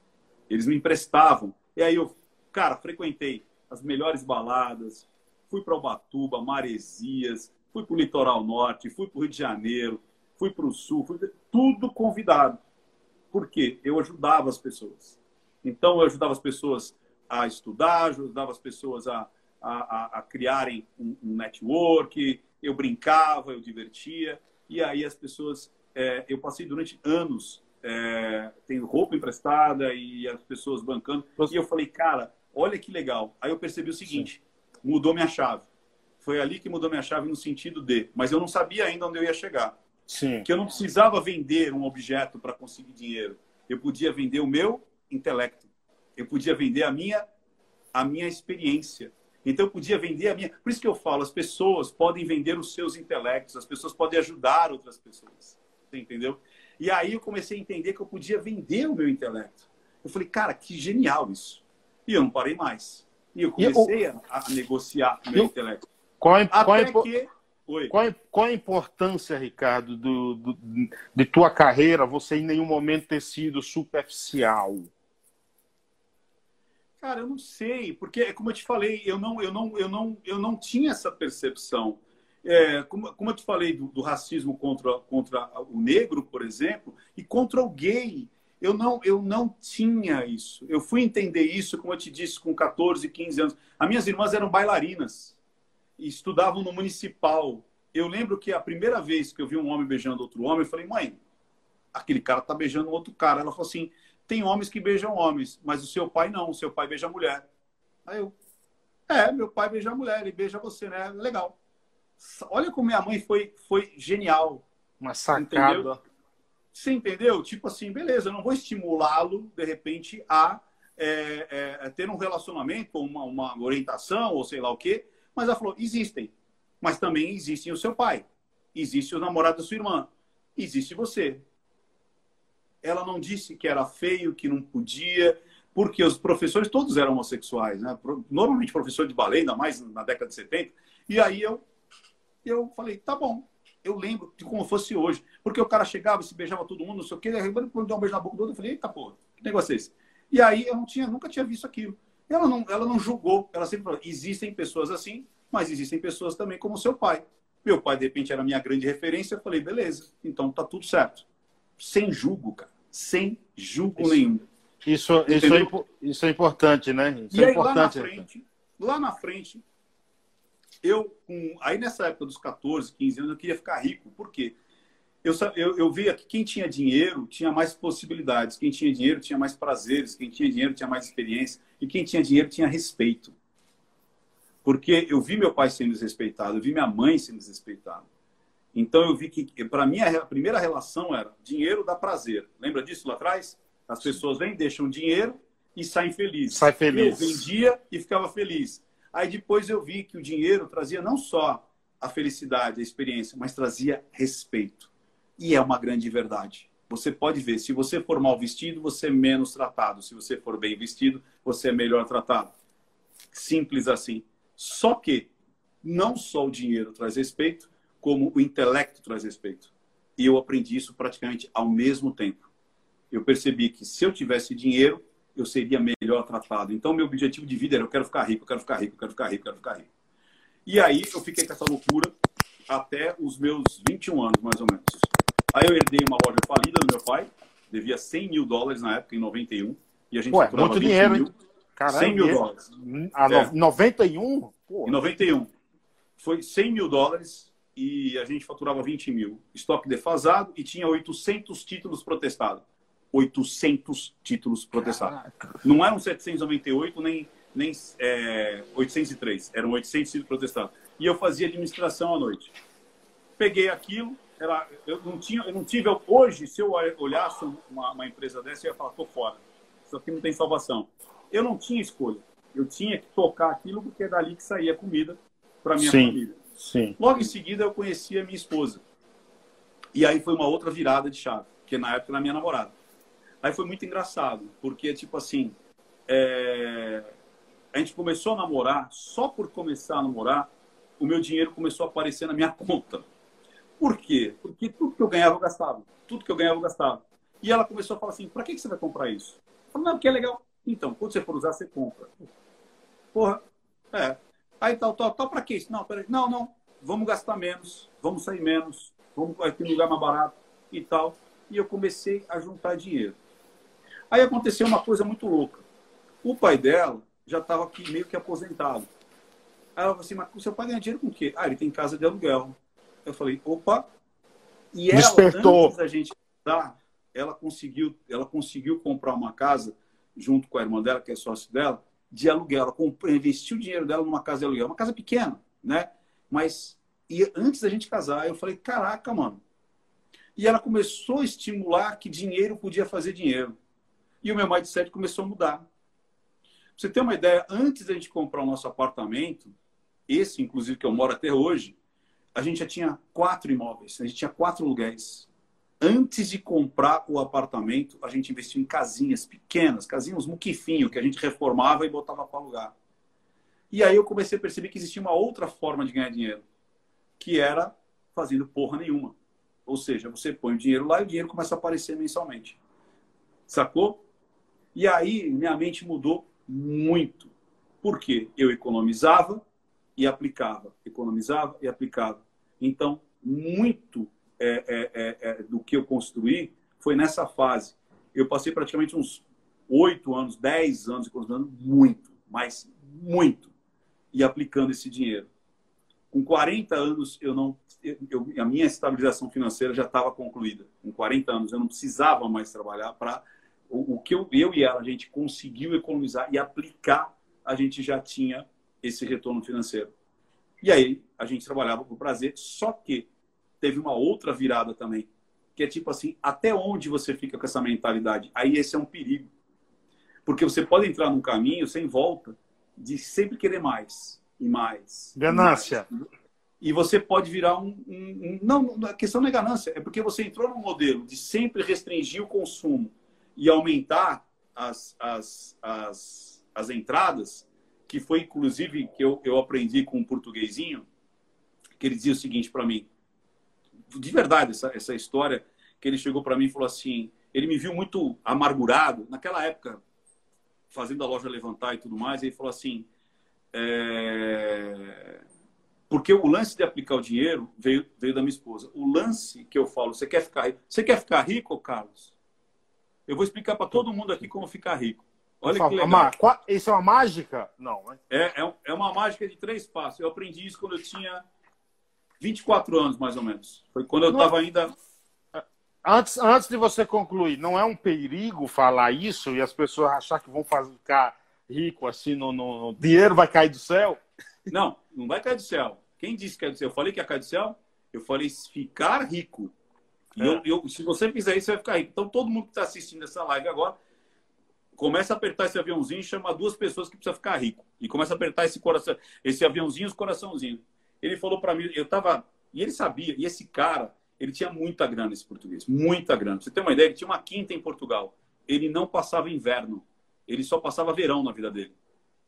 Eles me emprestavam. E aí eu, cara, frequentei as melhores baladas, fui para Ubatuba, Maresias, fui para o litoral norte, fui para o Rio de Janeiro, fui para o sul, fui... tudo convidado. Por quê? Eu ajudava as pessoas. Então, eu ajudava as pessoas a estudar, ajudava as pessoas a, a, a criarem um, um, network, eu brincava, eu divertia, e aí as pessoas. É, eu passei durante anos é, tendo roupa emprestada e as pessoas bancando, e eu falei, cara, olha que legal. Aí eu percebi o seguinte: Sim. mudou minha chave. Foi ali que mudou minha chave no sentido de, mas eu não sabia ainda onde eu ia chegar. Sim. Que eu não precisava vender um objeto para conseguir dinheiro. Eu podia vender o meu intelecto. Eu podia vender a minha, a minha experiência. Então eu podia vender a minha. Por isso que eu falo, as pessoas podem vender os seus intelectos, as pessoas podem ajudar outras pessoas. Você entendeu? E aí eu comecei a entender que eu podia vender o meu intelecto. Eu falei, cara, que genial isso. E eu não parei mais. E eu comecei e o... a, a, negociar o meu intelecto. Qual, é, Até qual, é, que... Qual, qual, a importância, Ricardo, do, do, de tua carreira, você em nenhum momento ter sido superficial? Cara, eu não sei, porque como eu te falei, eu não, eu não, eu não, eu não tinha essa percepção. É, como, como eu te falei do, do, racismo contra, contra o negro, por exemplo, e contra o gay, eu não, eu não tinha isso. Eu fui entender isso, como eu te disse, com 14, 15 anos. As minhas irmãs eram bailarinas e estudavam no municipal. Eu lembro que a primeira vez que eu vi um homem beijando outro homem, eu falei, mãe, aquele cara tá beijando outro cara. Ela falou assim, tem homens que beijam homens, mas o seu pai não, o seu pai beija mulher. Aí eu, é, meu pai beija mulher, ele beija você, né? Legal. Olha como minha mãe foi, foi genial. Uma sacada. Entendeu? Você entendeu? Tipo assim, beleza, eu não vou estimulá-lo, de repente, a é, é, ter um relacionamento, uma, uma orientação, ou sei lá o quê. Mas ela falou, existem. Mas também existe o seu pai. Existe o namorado da sua irmã. Existe você ela não disse que era feio, que não podia, porque os professores todos eram homossexuais, né? Normalmente professor de balé, ainda mais na década de 70. E aí eu, eu falei, tá bom. Eu lembro de como fosse hoje. Porque o cara chegava, se beijava todo mundo, não sei o quê, quando deu um beijo na boca do outro, eu falei, eita porra, que negócio é esse? E aí eu não tinha, nunca tinha visto aquilo. Ela não, ela não julgou, ela sempre falou: existem pessoas assim, mas existem pessoas também como seu pai. Meu pai, de repente, era a minha grande referência. Eu falei: beleza, então tá tudo certo. Sem julgo, cara. Sem julgo isso, nenhum. Isso, isso, é, isso é importante, né? Isso e é aí, importante. lá na frente, lá na frente, eu, com, aí nessa época dos 14, 15 anos, eu queria ficar rico. Por quê? Eu, eu, eu via que quem tinha dinheiro tinha mais possibilidades, quem tinha dinheiro tinha mais prazeres, quem tinha dinheiro tinha mais experiência, e quem tinha dinheiro tinha respeito. Porque eu vi meu pai sendo desrespeitado, eu vi minha mãe sendo desrespeitada. Então eu vi que, para mim, a primeira relação era dinheiro dá prazer. Lembra disso lá atrás? As pessoas vêm, deixam dinheiro e saem felizes. Sai feliz. Eu vendia e ficava feliz. Aí depois eu vi que o dinheiro trazia não só a felicidade, a experiência, mas trazia respeito. E é uma grande verdade. Você pode ver, se você for mal vestido, você é menos tratado. Se você for bem vestido, você é melhor tratado. Simples assim. Só que não só o dinheiro traz respeito, como o intelecto traz respeito. E eu aprendi isso praticamente ao mesmo tempo. Eu percebi que se eu tivesse dinheiro, eu seria melhor tratado. Então, meu objetivo de vida era: eu quero ficar rico, eu quero ficar rico, eu quero ficar rico, eu quero ficar rico. E aí, eu fiquei com essa loucura até os meus 21 anos, mais ou menos. Aí, eu herdei uma loja falida do meu pai, devia 100 mil dólares na época, em 91. E a gente Ué, muito dinheiro, mil, hein? Caramba, 100 mil dólares. A é. 91? Pô. Em 91. Foi 100 mil dólares e a gente faturava 20 mil. Estoque defasado e tinha 800 títulos protestados. 800 títulos protestados. Caraca. Não eram 798 nem, nem é, 803, eram 800 títulos protestados. E eu fazia administração à noite. Peguei aquilo, era, eu, não tinha, eu não tive. Hoje, se eu olhasse uma, uma empresa dessa, eu ia falar: tô fora. Isso aqui não tem salvação. Eu não tinha escolha. Eu tinha que tocar aquilo porque é dali que saía comida para minha sim, família. Sim. Logo em seguida, eu conheci a minha esposa. E aí foi uma outra virada de chave, que na época era minha namorada. Aí foi muito engraçado, porque, tipo assim, é... a gente começou a namorar, só por começar a namorar, o meu dinheiro começou a aparecer na minha <laughs> conta. Por quê? Porque tudo que eu ganhava, eu gastava. Tudo que eu ganhava, eu gastava. E ela começou a falar assim: pra que você vai comprar isso? Eu falei, não, porque é legal. Então, quando você for usar, você compra. Porra, é. Aí tal, tal, tal, pra que isso? Não, peraí. Não, não. Vamos gastar menos, vamos sair menos, vamos aqui no lugar mais barato e tal. E eu comecei a juntar dinheiro. Aí aconteceu uma coisa muito louca. O pai dela já estava aqui meio que aposentado. Aí ela falou assim, mas o seu pai ganha dinheiro com o quê? Ah, ele tem casa de aluguel. Eu falei, opa. E ela, Despertou. antes da gente dar, ela conseguiu, ela conseguiu comprar uma casa junto com a irmã dela, que é sócio dela, de aluguel. Ela comprou, investiu o dinheiro dela numa casa de aluguel. Uma casa pequena, né? Mas e antes da gente casar, eu falei, caraca, mano. E ela começou a estimular que dinheiro podia fazer dinheiro. E o meu mindset começou a mudar. Pra você ter uma ideia, antes da gente comprar o nosso apartamento, esse, inclusive, que eu moro até hoje, a gente já tinha quatro imóveis, a gente tinha quatro aluguéis. Antes de comprar o apartamento, a gente investiu em casinhas pequenas, casinhas muquifinho, que a gente reformava e botava para alugar. E aí eu comecei a perceber que existia uma outra forma de ganhar dinheiro, que era fazendo porra nenhuma. Ou seja, você põe o dinheiro lá e o dinheiro começa a aparecer mensalmente. Sacou? E aí minha mente mudou muito. Por quê? Eu economizava e aplicava, economizava e aplicava. Então, muito é, é, é, é, do que eu construí foi nessa fase. Eu passei praticamente uns oito anos, dez anos economizando muito, mas muito, e aplicando esse dinheiro. Com 40 anos, eu não, eu, a minha estabilização financeira já estava concluída. Com 40 anos, eu não precisava mais trabalhar para o, o que eu, eu e ela, a gente conseguiu economizar e aplicar, a gente já tinha esse retorno financeiro. E aí, a gente trabalhava por prazer, só que teve uma outra virada também, que é tipo assim, até onde você fica com essa mentalidade? Aí esse é um perigo. Porque você pode entrar num caminho sem volta de sempre querer mais e mais. Ganância. E, mais. e você pode virar um, um, um, Não, a questão não é ganância, é porque você entrou num modelo de sempre restringir o consumo e aumentar as, as, as, as entradas, que foi inclusive que eu, eu aprendi com um portuguesinho, que ele dizia o seguinte para mim, de verdade, essa, essa história, que ele chegou para mim e falou assim, ele me viu muito amargurado, naquela época, fazendo a loja levantar e tudo mais, ele falou assim, é... porque o lance de aplicar o dinheiro veio, veio da minha esposa. O lance que eu falo, você quer ficar rico? Você quer ficar rico, Carlos? Eu vou explicar para todo mundo aqui como ficar rico. Olha que legal. Isso é uma mágica? Não, né? É, é, é uma mágica de três passos. Eu aprendi isso quando eu tinha 24 anos, mais ou menos. Foi quando eu estava ainda Antes, antes de você concluir, não é um perigo falar isso e as pessoas achar que vão ficar rico assim, no, no, dinheiro vai cair do céu? Não, não vai cair do céu. Quem disse que é do céu? Eu falei que ia cair do céu? Eu falei ficar rico. E é. eu, eu, se você fizer isso, você vai ficar rico. Então, todo mundo que está assistindo essa live agora, começa a apertar esse aviãozinho e chama duas pessoas que precisa ficar rico. E começa a apertar esse coração, esse aviãozinho, os coraçãozinhos. Ele falou para mim, eu tava. E ele sabia, e esse cara, ele tinha muita grana, esse português, muita grana. Pra você tem uma ideia, ele tinha uma quinta em Portugal. Ele não passava inverno, ele só passava verão na vida dele.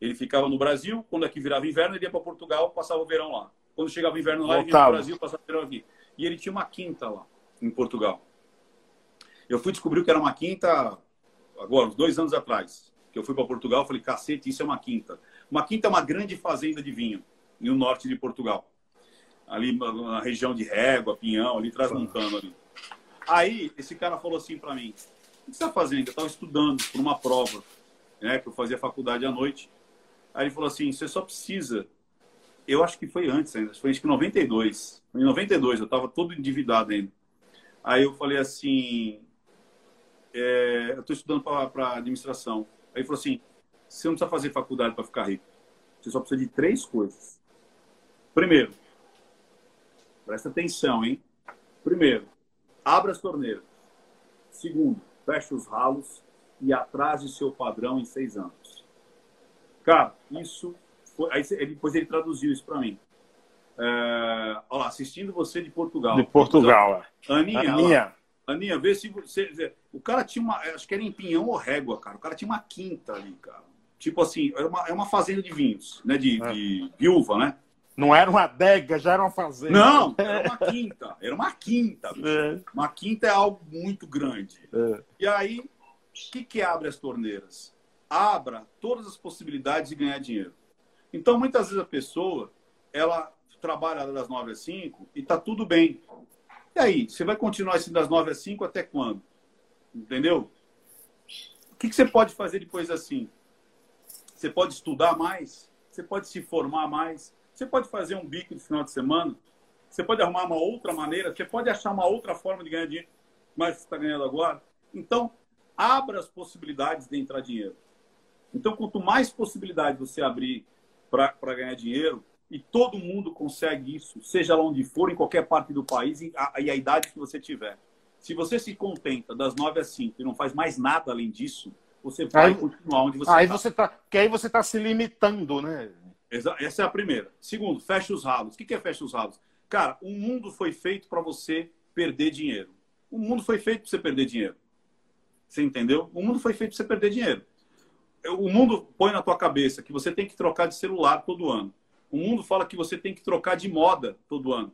Ele ficava no Brasil, quando aqui virava inverno, ele ia para Portugal, passava o verão lá. Quando chegava o inverno lá, ele vinha para Brasil, passava o verão aqui. E ele tinha uma quinta lá, em Portugal. Eu fui descobrir que era uma quinta agora, uns dois anos atrás. Que eu fui para Portugal, falei, cacete, isso é uma quinta. Uma quinta é uma grande fazenda de vinho, no norte de Portugal ali na região de Régua, Pinhão, ali transmontando ali. Aí esse cara falou assim para mim: "O que você está fazendo?" Eu estava estudando por uma prova, né, que eu fazia faculdade à noite. Aí ele falou assim: "Você só precisa eu acho que foi antes ainda, foi acho que em 92. Em 92, eu estava todo endividado ainda. Aí eu falei assim, é, eu estou estudando para administração. Aí ele falou assim, você não precisa fazer faculdade para ficar rico. Você só precisa de três coisas. Primeiro, Presta atenção, hein? Primeiro, abra as torneiras. Segundo, feche os ralos e atrase seu padrão em seis anos. Cara, isso foi. Aí depois ele traduziu isso para mim. É, olha lá, assistindo você de Portugal. De Portugal, é. Aninha, Aninha. Aninha, vê se você. O cara tinha uma. Acho que era em Pinhão ou Régua, cara. O cara tinha uma quinta ali, cara. Tipo assim, é uma, é uma fazenda de vinhos, né? De, é. de viúva, né? Não era uma adega, já era uma fazenda. Não, <laughs> era uma quinta. Era uma quinta. É. Uma quinta é algo muito grande. É. E aí, o que, que abre as torneiras? Abra todas as possibilidades de ganhar dinheiro. Então, muitas vezes a pessoa, ela trabalha das 9 às 5 e tá tudo bem. E aí, você vai continuar assim das 9 às 5 até quando? Entendeu? O que, que você pode fazer depois assim? Você pode estudar mais? Você pode se formar mais? Você pode fazer um bico de final de semana, você pode arrumar uma outra maneira, você pode achar uma outra forma de ganhar dinheiro, mas você está ganhando agora. Então, abra as possibilidades de entrar dinheiro. Então, quanto mais possibilidades você abrir para ganhar dinheiro, e todo mundo consegue isso, seja lá onde for, em qualquer parte do país, e a, e a idade que você tiver. Se você se contenta das 9 às 5 e não faz mais nada além disso, você vai aí, continuar onde você aí tá. Você tá. Que aí você está se limitando, né? Essa é a primeira. Segundo, fecha os ralos. O que é fecha os ralos? Cara, o mundo foi feito para você perder dinheiro. O mundo foi feito para você perder dinheiro. Você entendeu? O mundo foi feito para você perder dinheiro. O mundo põe na tua cabeça que você tem que trocar de celular todo ano. O mundo fala que você tem que trocar de moda todo ano.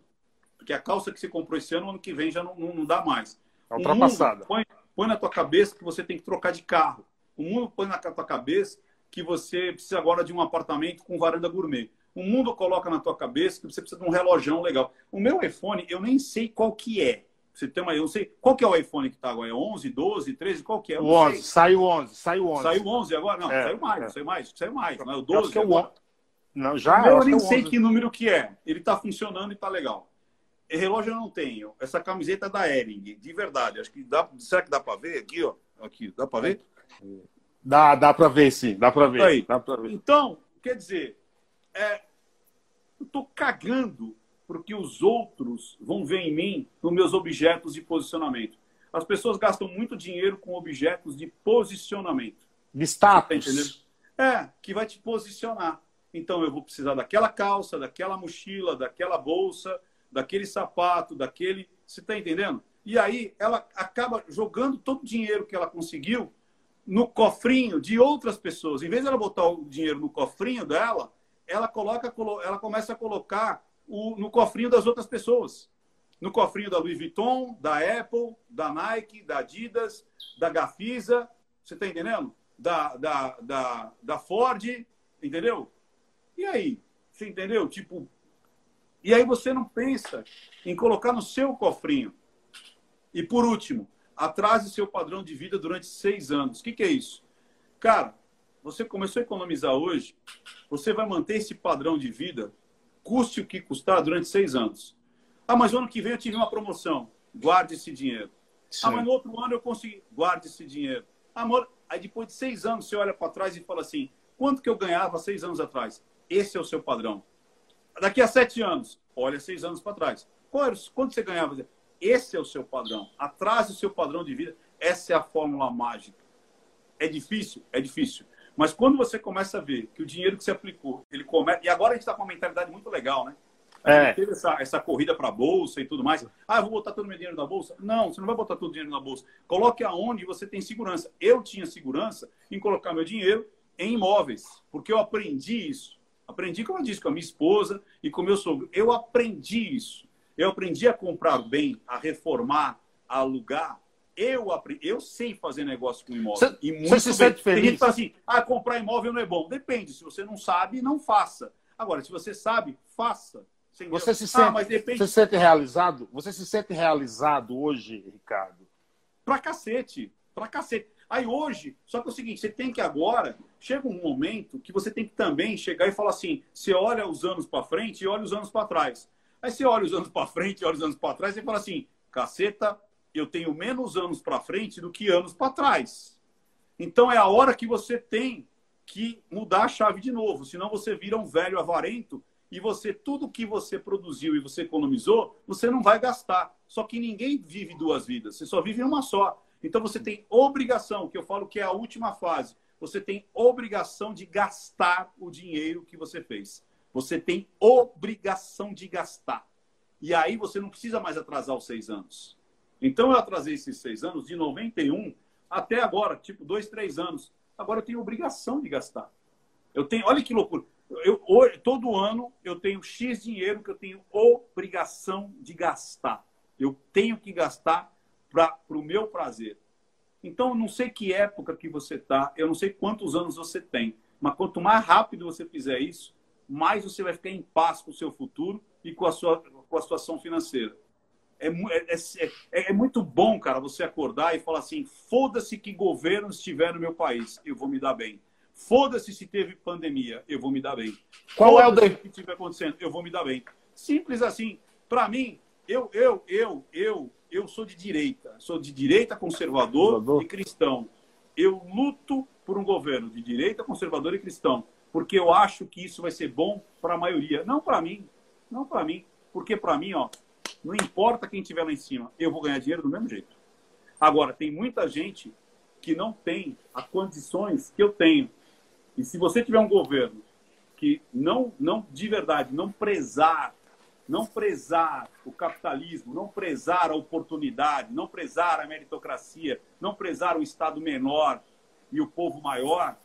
Porque a calça que você comprou esse ano, ano que vem já não, não, não dá mais. É ultrapassada. Põe, põe na tua cabeça que você tem que trocar de carro. O mundo põe na tua cabeça que você precisa agora de um apartamento com varanda gourmet. O mundo coloca na tua cabeça que você precisa de um relojão legal. O meu iPhone, eu nem sei qual que é. Você tem uma, eu não sei qual que é o iPhone que está agora, é 11, 12, 13, qual que é? O 11, saiu 11, saiu 11. Saiu 11 agora? Não, é, saiu mais, é. saiu mais, saiu mais, não é o 12 que é o Não, já, eu, eu nem sei que número que é. Ele está funcionando e está legal. E relógio eu não tenho. Essa camiseta é da Ering, de verdade. Acho que dá, será que dá para ver aqui, ó? Aqui, dá para ver? Dá, dá para ver, sim. Dá para ver. Aí. Dá ver. Então, quer dizer, é, eu estou cagando porque os outros vão ver em mim nos meus objetos de posicionamento. As pessoas gastam muito dinheiro com objetos de posicionamento. De status. Tá é, que vai te posicionar. Então eu vou precisar daquela calça, daquela mochila, daquela bolsa, daquele sapato, daquele. Você está entendendo? E aí ela acaba jogando todo o dinheiro que ela conseguiu no cofrinho de outras pessoas. Em vez de ela botar o dinheiro no cofrinho dela, ela coloca, ela começa a colocar o, no cofrinho das outras pessoas. No cofrinho da Louis Vuitton, da Apple, da Nike, da Adidas, da Gafisa. Você está entendendo? da, da, da, da Ford, entendeu? E aí? Você entendeu? Tipo, e aí você não pensa em colocar no seu cofrinho. E por último, atrase seu padrão de vida durante seis anos. O que, que é isso? Cara, você começou a economizar hoje, você vai manter esse padrão de vida, custe o que custar, durante seis anos. Ah, mas ano que vem eu tive uma promoção. Guarde esse dinheiro. Sim. Ah, mas no outro ano eu consegui. Guarde esse dinheiro. Amor, aí depois de seis anos você olha para trás e fala assim: quanto que eu ganhava seis anos atrás? Esse é o seu padrão. Daqui a sete anos, olha seis anos para trás. Quanto você ganhava? Esse é o seu padrão. Atrase o seu padrão de vida. Essa é a fórmula mágica. É difícil? É difícil. Mas quando você começa a ver que o dinheiro que você aplicou, ele começa. E agora a gente está com uma mentalidade muito legal, né? É. Teve essa, essa corrida para a bolsa e tudo mais. Ah, eu vou botar todo o meu dinheiro na bolsa? Não, você não vai botar todo o dinheiro na bolsa. Coloque aonde você tem segurança. Eu tinha segurança em colocar meu dinheiro em imóveis, porque eu aprendi isso. Aprendi, como eu disse, com a minha esposa e com meu sogro. Eu aprendi isso. Eu aprendi a comprar bem, a reformar, a alugar. Eu, aprendi, eu sei fazer negócio com imóvel. Você, e muito você se sente feliz? Tem gente que fala assim, ah, comprar imóvel não é bom. Depende. Se você não sabe, não faça. Agora, se você sabe, faça. Você se sente, ah, mas depende... você se sente realizado? Você se sente realizado hoje, Ricardo? Pra cacete. Pra cacete. Aí hoje, só que é o seguinte, você tem que agora, chega um momento que você tem que também chegar e falar assim, você olha os anos para frente e olha os anos para trás. Aí você olha os anos para frente e olha os anos para trás e fala assim, caceta, eu tenho menos anos para frente do que anos para trás. Então é a hora que você tem que mudar a chave de novo, senão você vira um velho avarento e você tudo que você produziu e você economizou, você não vai gastar. Só que ninguém vive duas vidas, você só vive uma só. Então você tem obrigação, que eu falo que é a última fase. Você tem obrigação de gastar o dinheiro que você fez. Você tem obrigação de gastar. E aí você não precisa mais atrasar os seis anos. Então eu atrasei esses seis anos, de 91 até agora, tipo dois, três anos. Agora eu tenho obrigação de gastar. Eu tenho, olha que loucura. Eu, todo ano eu tenho X dinheiro que eu tenho obrigação de gastar. Eu tenho que gastar para o meu prazer. Então, eu não sei que época que você está, eu não sei quantos anos você tem, mas quanto mais rápido você fizer isso, mais você vai ficar em paz com o seu futuro e com a sua com a situação financeira. É, é, é, é, é muito bom, cara, você acordar e falar assim: foda-se que governo estiver no meu país, eu vou me dar bem. Foda-se se teve pandemia, eu vou me dar bem. Qual é o de... que estiver acontecendo, eu vou me dar bem. Simples assim. Para mim, eu, eu, eu, eu, eu sou de direita, sou de direita conservador, conservador, e cristão. Eu luto por um governo de direita, conservador e cristão, porque eu acho que isso vai ser bom para a maioria, não para mim, não para mim, porque para mim, ó, não importa quem estiver lá em cima, eu vou ganhar dinheiro do mesmo jeito. Agora, tem muita gente que não tem as condições que eu tenho. E se você tiver um governo que não, não de verdade, não prezar não prezar o capitalismo, não prezar a oportunidade, não prezar a meritocracia, não prezar o Estado menor e o povo maior,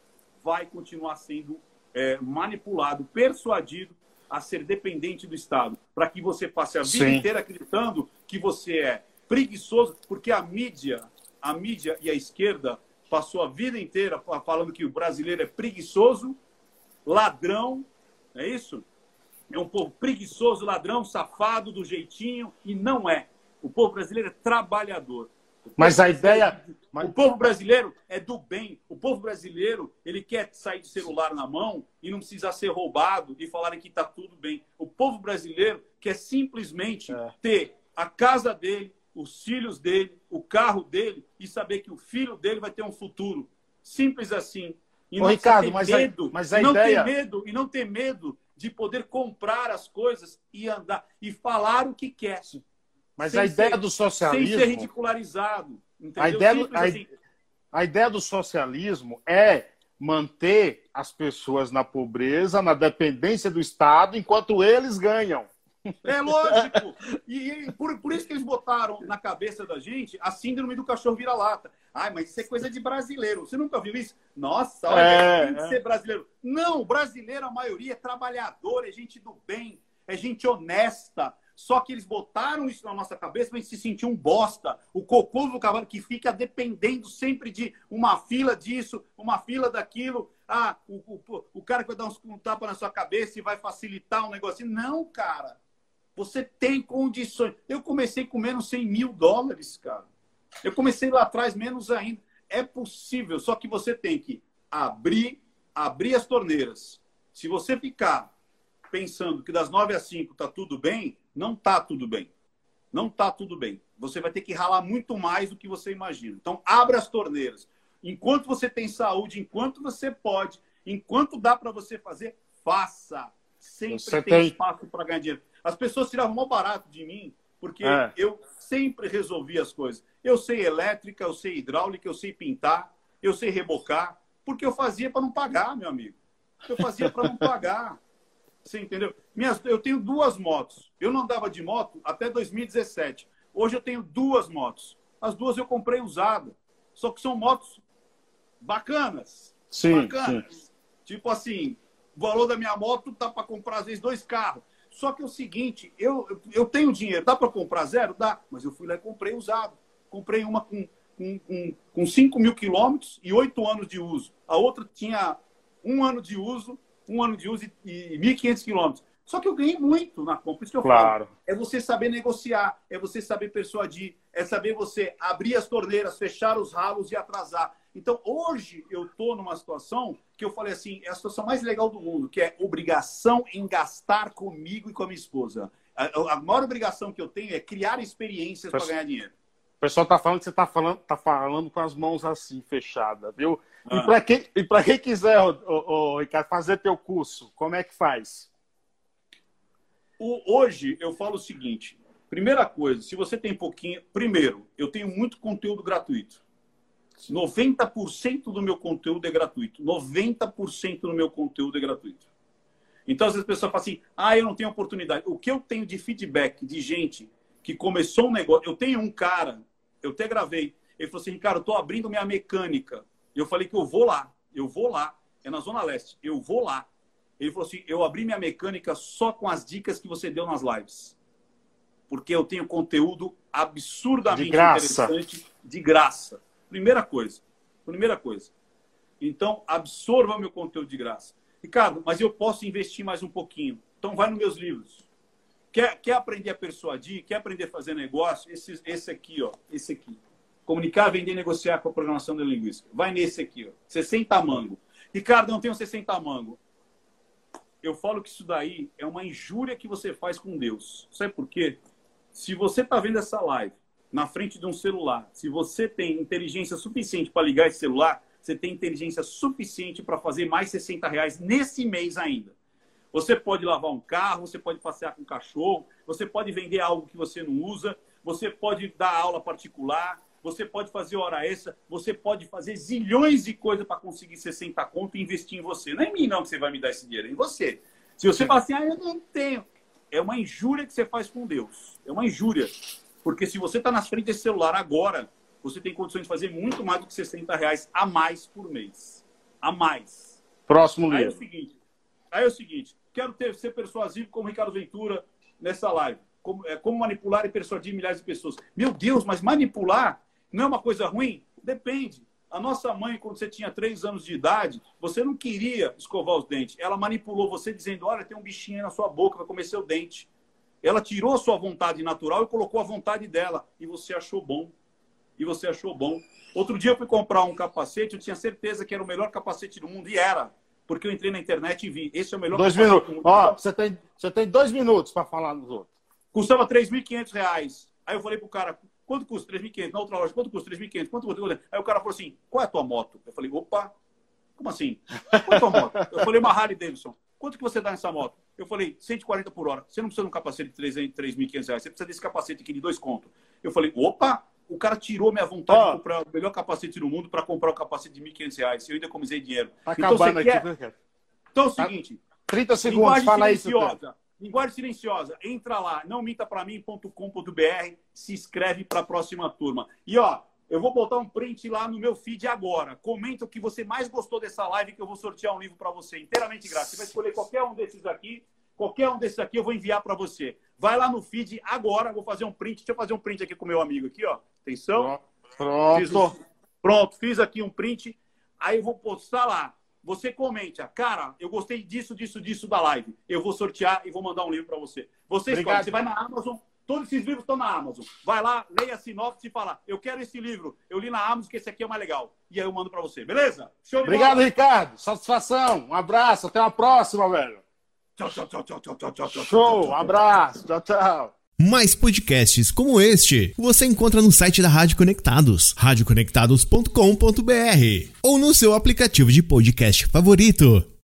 vai continuar sendo é, manipulado, persuadido a ser dependente do Estado, para que você passe a vida Sim. inteira acreditando que você é preguiçoso, porque a mídia, a mídia e a esquerda passou a vida inteira falando que o brasileiro é preguiçoso, ladrão, é isso? É um povo preguiçoso, ladrão, safado, do jeitinho, e não é. O povo brasileiro é trabalhador. Mas a ideia. O povo brasileiro é do bem. O povo brasileiro, ele quer sair de celular na mão e não precisar ser roubado e falarem que está tudo bem. O povo brasileiro quer simplesmente é. ter a casa dele, os filhos dele, o carro dele e saber que o filho dele vai ter um futuro. Simples assim. E Ô, não Ricardo, mas medo, a, mas a não ideia... ter medo e não ter medo de poder comprar as coisas e andar e falar o que quer. Mas a ideia ser, do socialismo. Sem ser ridicularizado. A ideia, do, a, assim. a ideia do socialismo é manter as pessoas na pobreza, na dependência do Estado, enquanto eles ganham. É lógico. E, e por, por, isso que eles botaram na cabeça da gente a síndrome do cachorro vira-lata. Ai, mas isso é coisa de brasileiro. Você nunca viu isso? Nossa, olha, é, tem que é. ser brasileiro. Não, brasileiro, a maioria é trabalhador, é gente do bem, é gente honesta. Só que eles botaram isso na nossa cabeça para a gente se sentir um bosta, o cocô do cavalo que fica dependendo sempre de uma fila disso, uma fila daquilo. Ah, o, o, o cara que vai dar uns, um tapa na sua cabeça e vai facilitar um negocinho. Não, cara. Você tem condições. Eu comecei com menos 100 mil dólares, cara. Eu comecei lá atrás menos ainda. É possível, só que você tem que abrir, abrir as torneiras. Se você ficar pensando que das 9 às 5 tá tudo bem, não tá tudo bem. Não tá tudo bem. Você vai ter que ralar muito mais do que você imagina. Então, abra as torneiras. Enquanto você tem saúde, enquanto você pode, enquanto dá para você fazer, faça. Sempre você tem, tem espaço para ganhar dinheiro. As pessoas tiravam mal barato de mim, porque é. eu sempre resolvi as coisas. Eu sei elétrica, eu sei hidráulica, eu sei pintar, eu sei rebocar, porque eu fazia para não pagar, meu amigo. Eu fazia para não pagar. Você entendeu? Minhas, eu tenho duas motos. Eu não andava de moto até 2017. Hoje eu tenho duas motos. As duas eu comprei usada. Só que são motos bacanas. Sim, bacanas. Sim. Tipo assim, o valor da minha moto tá para comprar às vezes dois carros. Só que é o seguinte, eu, eu tenho dinheiro, dá para comprar zero? Dá, mas eu fui lá e comprei usado. Comprei uma com, com, com, com 5 mil quilômetros e 8 anos de uso. A outra tinha um ano de uso, um ano de uso e, e 1.500 quilômetros. Só que eu ganhei muito na compra. Isso que eu claro. falo. É você saber negociar, é você saber persuadir, é saber você abrir as torneiras, fechar os ralos e atrasar. Então, hoje eu estou numa situação que eu falei assim, é a situação mais legal do mundo, que é obrigação em gastar comigo e com a minha esposa. A, a maior obrigação que eu tenho é criar experiências para ganhar dinheiro. O pessoal está falando que você está falando, tá falando com as mãos assim, fechadas, viu? Ah. E para quem, e quem quiser, ô, ô, Ricardo, fazer teu curso, como é que faz? O, hoje eu falo o seguinte: primeira coisa, se você tem pouquinho. Primeiro, eu tenho muito conteúdo gratuito. 90% do meu conteúdo é gratuito. 90% do meu conteúdo é gratuito. Então, às vezes a pessoa fala assim: ah, eu não tenho oportunidade. O que eu tenho de feedback de gente que começou um negócio. Eu tenho um cara, eu até gravei. Ele falou assim: Ricardo, eu estou abrindo minha mecânica. Eu falei que eu vou lá, eu vou lá. É na Zona Leste, eu vou lá. Ele falou assim: eu abri minha mecânica só com as dicas que você deu nas lives. Porque eu tenho conteúdo absurdamente de interessante de graça. Primeira coisa. Primeira coisa. Então, absorva meu conteúdo de graça. Ricardo, mas eu posso investir mais um pouquinho. Então, vai nos meus livros. Quer, quer aprender a persuadir? Quer aprender a fazer negócio? Esse, esse aqui, ó. Esse aqui. Comunicar, vender, negociar com a programação da linguística. Vai nesse aqui, ó. 60 mango. Ricardo, não tenho 60 mango. Eu falo que isso daí é uma injúria que você faz com Deus. Sabe por quê? Se você está vendo essa live na frente de um celular, se você tem inteligência suficiente para ligar esse celular, você tem inteligência suficiente para fazer mais 60 reais nesse mês ainda. Você pode lavar um carro, você pode passear com um cachorro, você pode vender algo que você não usa, você pode dar aula particular, você pode fazer hora extra, você pode fazer zilhões de coisas para conseguir 60 conto e investir em você. Não é em mim não que você vai me dar esse dinheiro, é em você. Se você falar assim, ah, eu não tenho, é uma injúria que você faz com Deus. É uma injúria. Porque se você está na frente desse celular agora, você tem condições de fazer muito mais do que 60 reais a mais por mês. A mais. Próximo livro. Aí é o seguinte, aí é o seguinte quero ter, ser persuasivo como Ricardo Ventura nessa live. Como, é, como manipular e persuadir milhares de pessoas. Meu Deus, mas manipular não é uma coisa ruim? Depende. A nossa mãe, quando você tinha três anos de idade, você não queria escovar os dentes. Ela manipulou você dizendo: olha, tem um bichinho aí na sua boca, vai comer seu dente. Ela tirou a sua vontade natural e colocou a vontade dela. E você achou bom. E você achou bom. Outro dia eu fui comprar um capacete, eu tinha certeza que era o melhor capacete do mundo. E era. Porque eu entrei na internet e vi. Esse é o melhor dois capacete minutos. do mundo. Ó, você tem, você tem dois minutos para falar nos outros. Custava 3.500 reais. Aí eu falei pro cara, quanto custa 3.500? Na outra loja, quanto custa 3.500? Quanto custa? Aí o cara falou assim, qual é a tua moto? Eu falei, opa, como assim? Qual é a tua moto? Eu falei, uma Harley Davidson. Quanto que você dá nessa moto? Eu falei, 140 por hora. Você não precisa de um capacete de 3.500 reais, você precisa desse capacete aqui de dois contos. Eu falei, opa, o cara tirou minha vontade oh. de comprar o melhor capacete do mundo para comprar o capacete de 1.500 reais. Eu ainda economizei dinheiro. Tá então, acabando aqui, quer... Né, então é o tá seguinte. 30 segundos, fala isso. Linguagem silenciosa. Entra lá, não minta para mim.com.br, se inscreve para a próxima turma. E ó, eu vou botar um print lá no meu feed agora. Comenta o que você mais gostou dessa live que eu vou sortear um livro para você inteiramente grátis. Você vai escolher qualquer um desses aqui qualquer um desses aqui eu vou enviar para você. Vai lá no feed agora, vou fazer um print. Deixa eu fazer um print aqui com o meu amigo aqui, ó. Atenção. Pronto. Fiz. Pronto, fiz aqui um print. Aí eu vou postar lá. Você comenta, cara, eu gostei disso, disso, disso da live. Eu vou sortear e vou mandar um livro para você. Você escolhe. Você vai na Amazon, Todos esses livros estão na Amazon. Vai lá, leia a sinopse e fala: Eu quero esse livro. Eu li na Amazon que esse aqui é mais legal. E aí eu mando para você. Beleza? Show de Obrigado, bola. Ricardo. Satisfação. Um abraço. Até a próxima, velho. Tchau, tchau, tchau, tchau, tchau, tchau, tchau. Show. Um abraço. Tchau, tchau. Mais podcasts como este você encontra no site da Rádio Conectados, radioconectados.com.br ou no seu aplicativo de podcast favorito.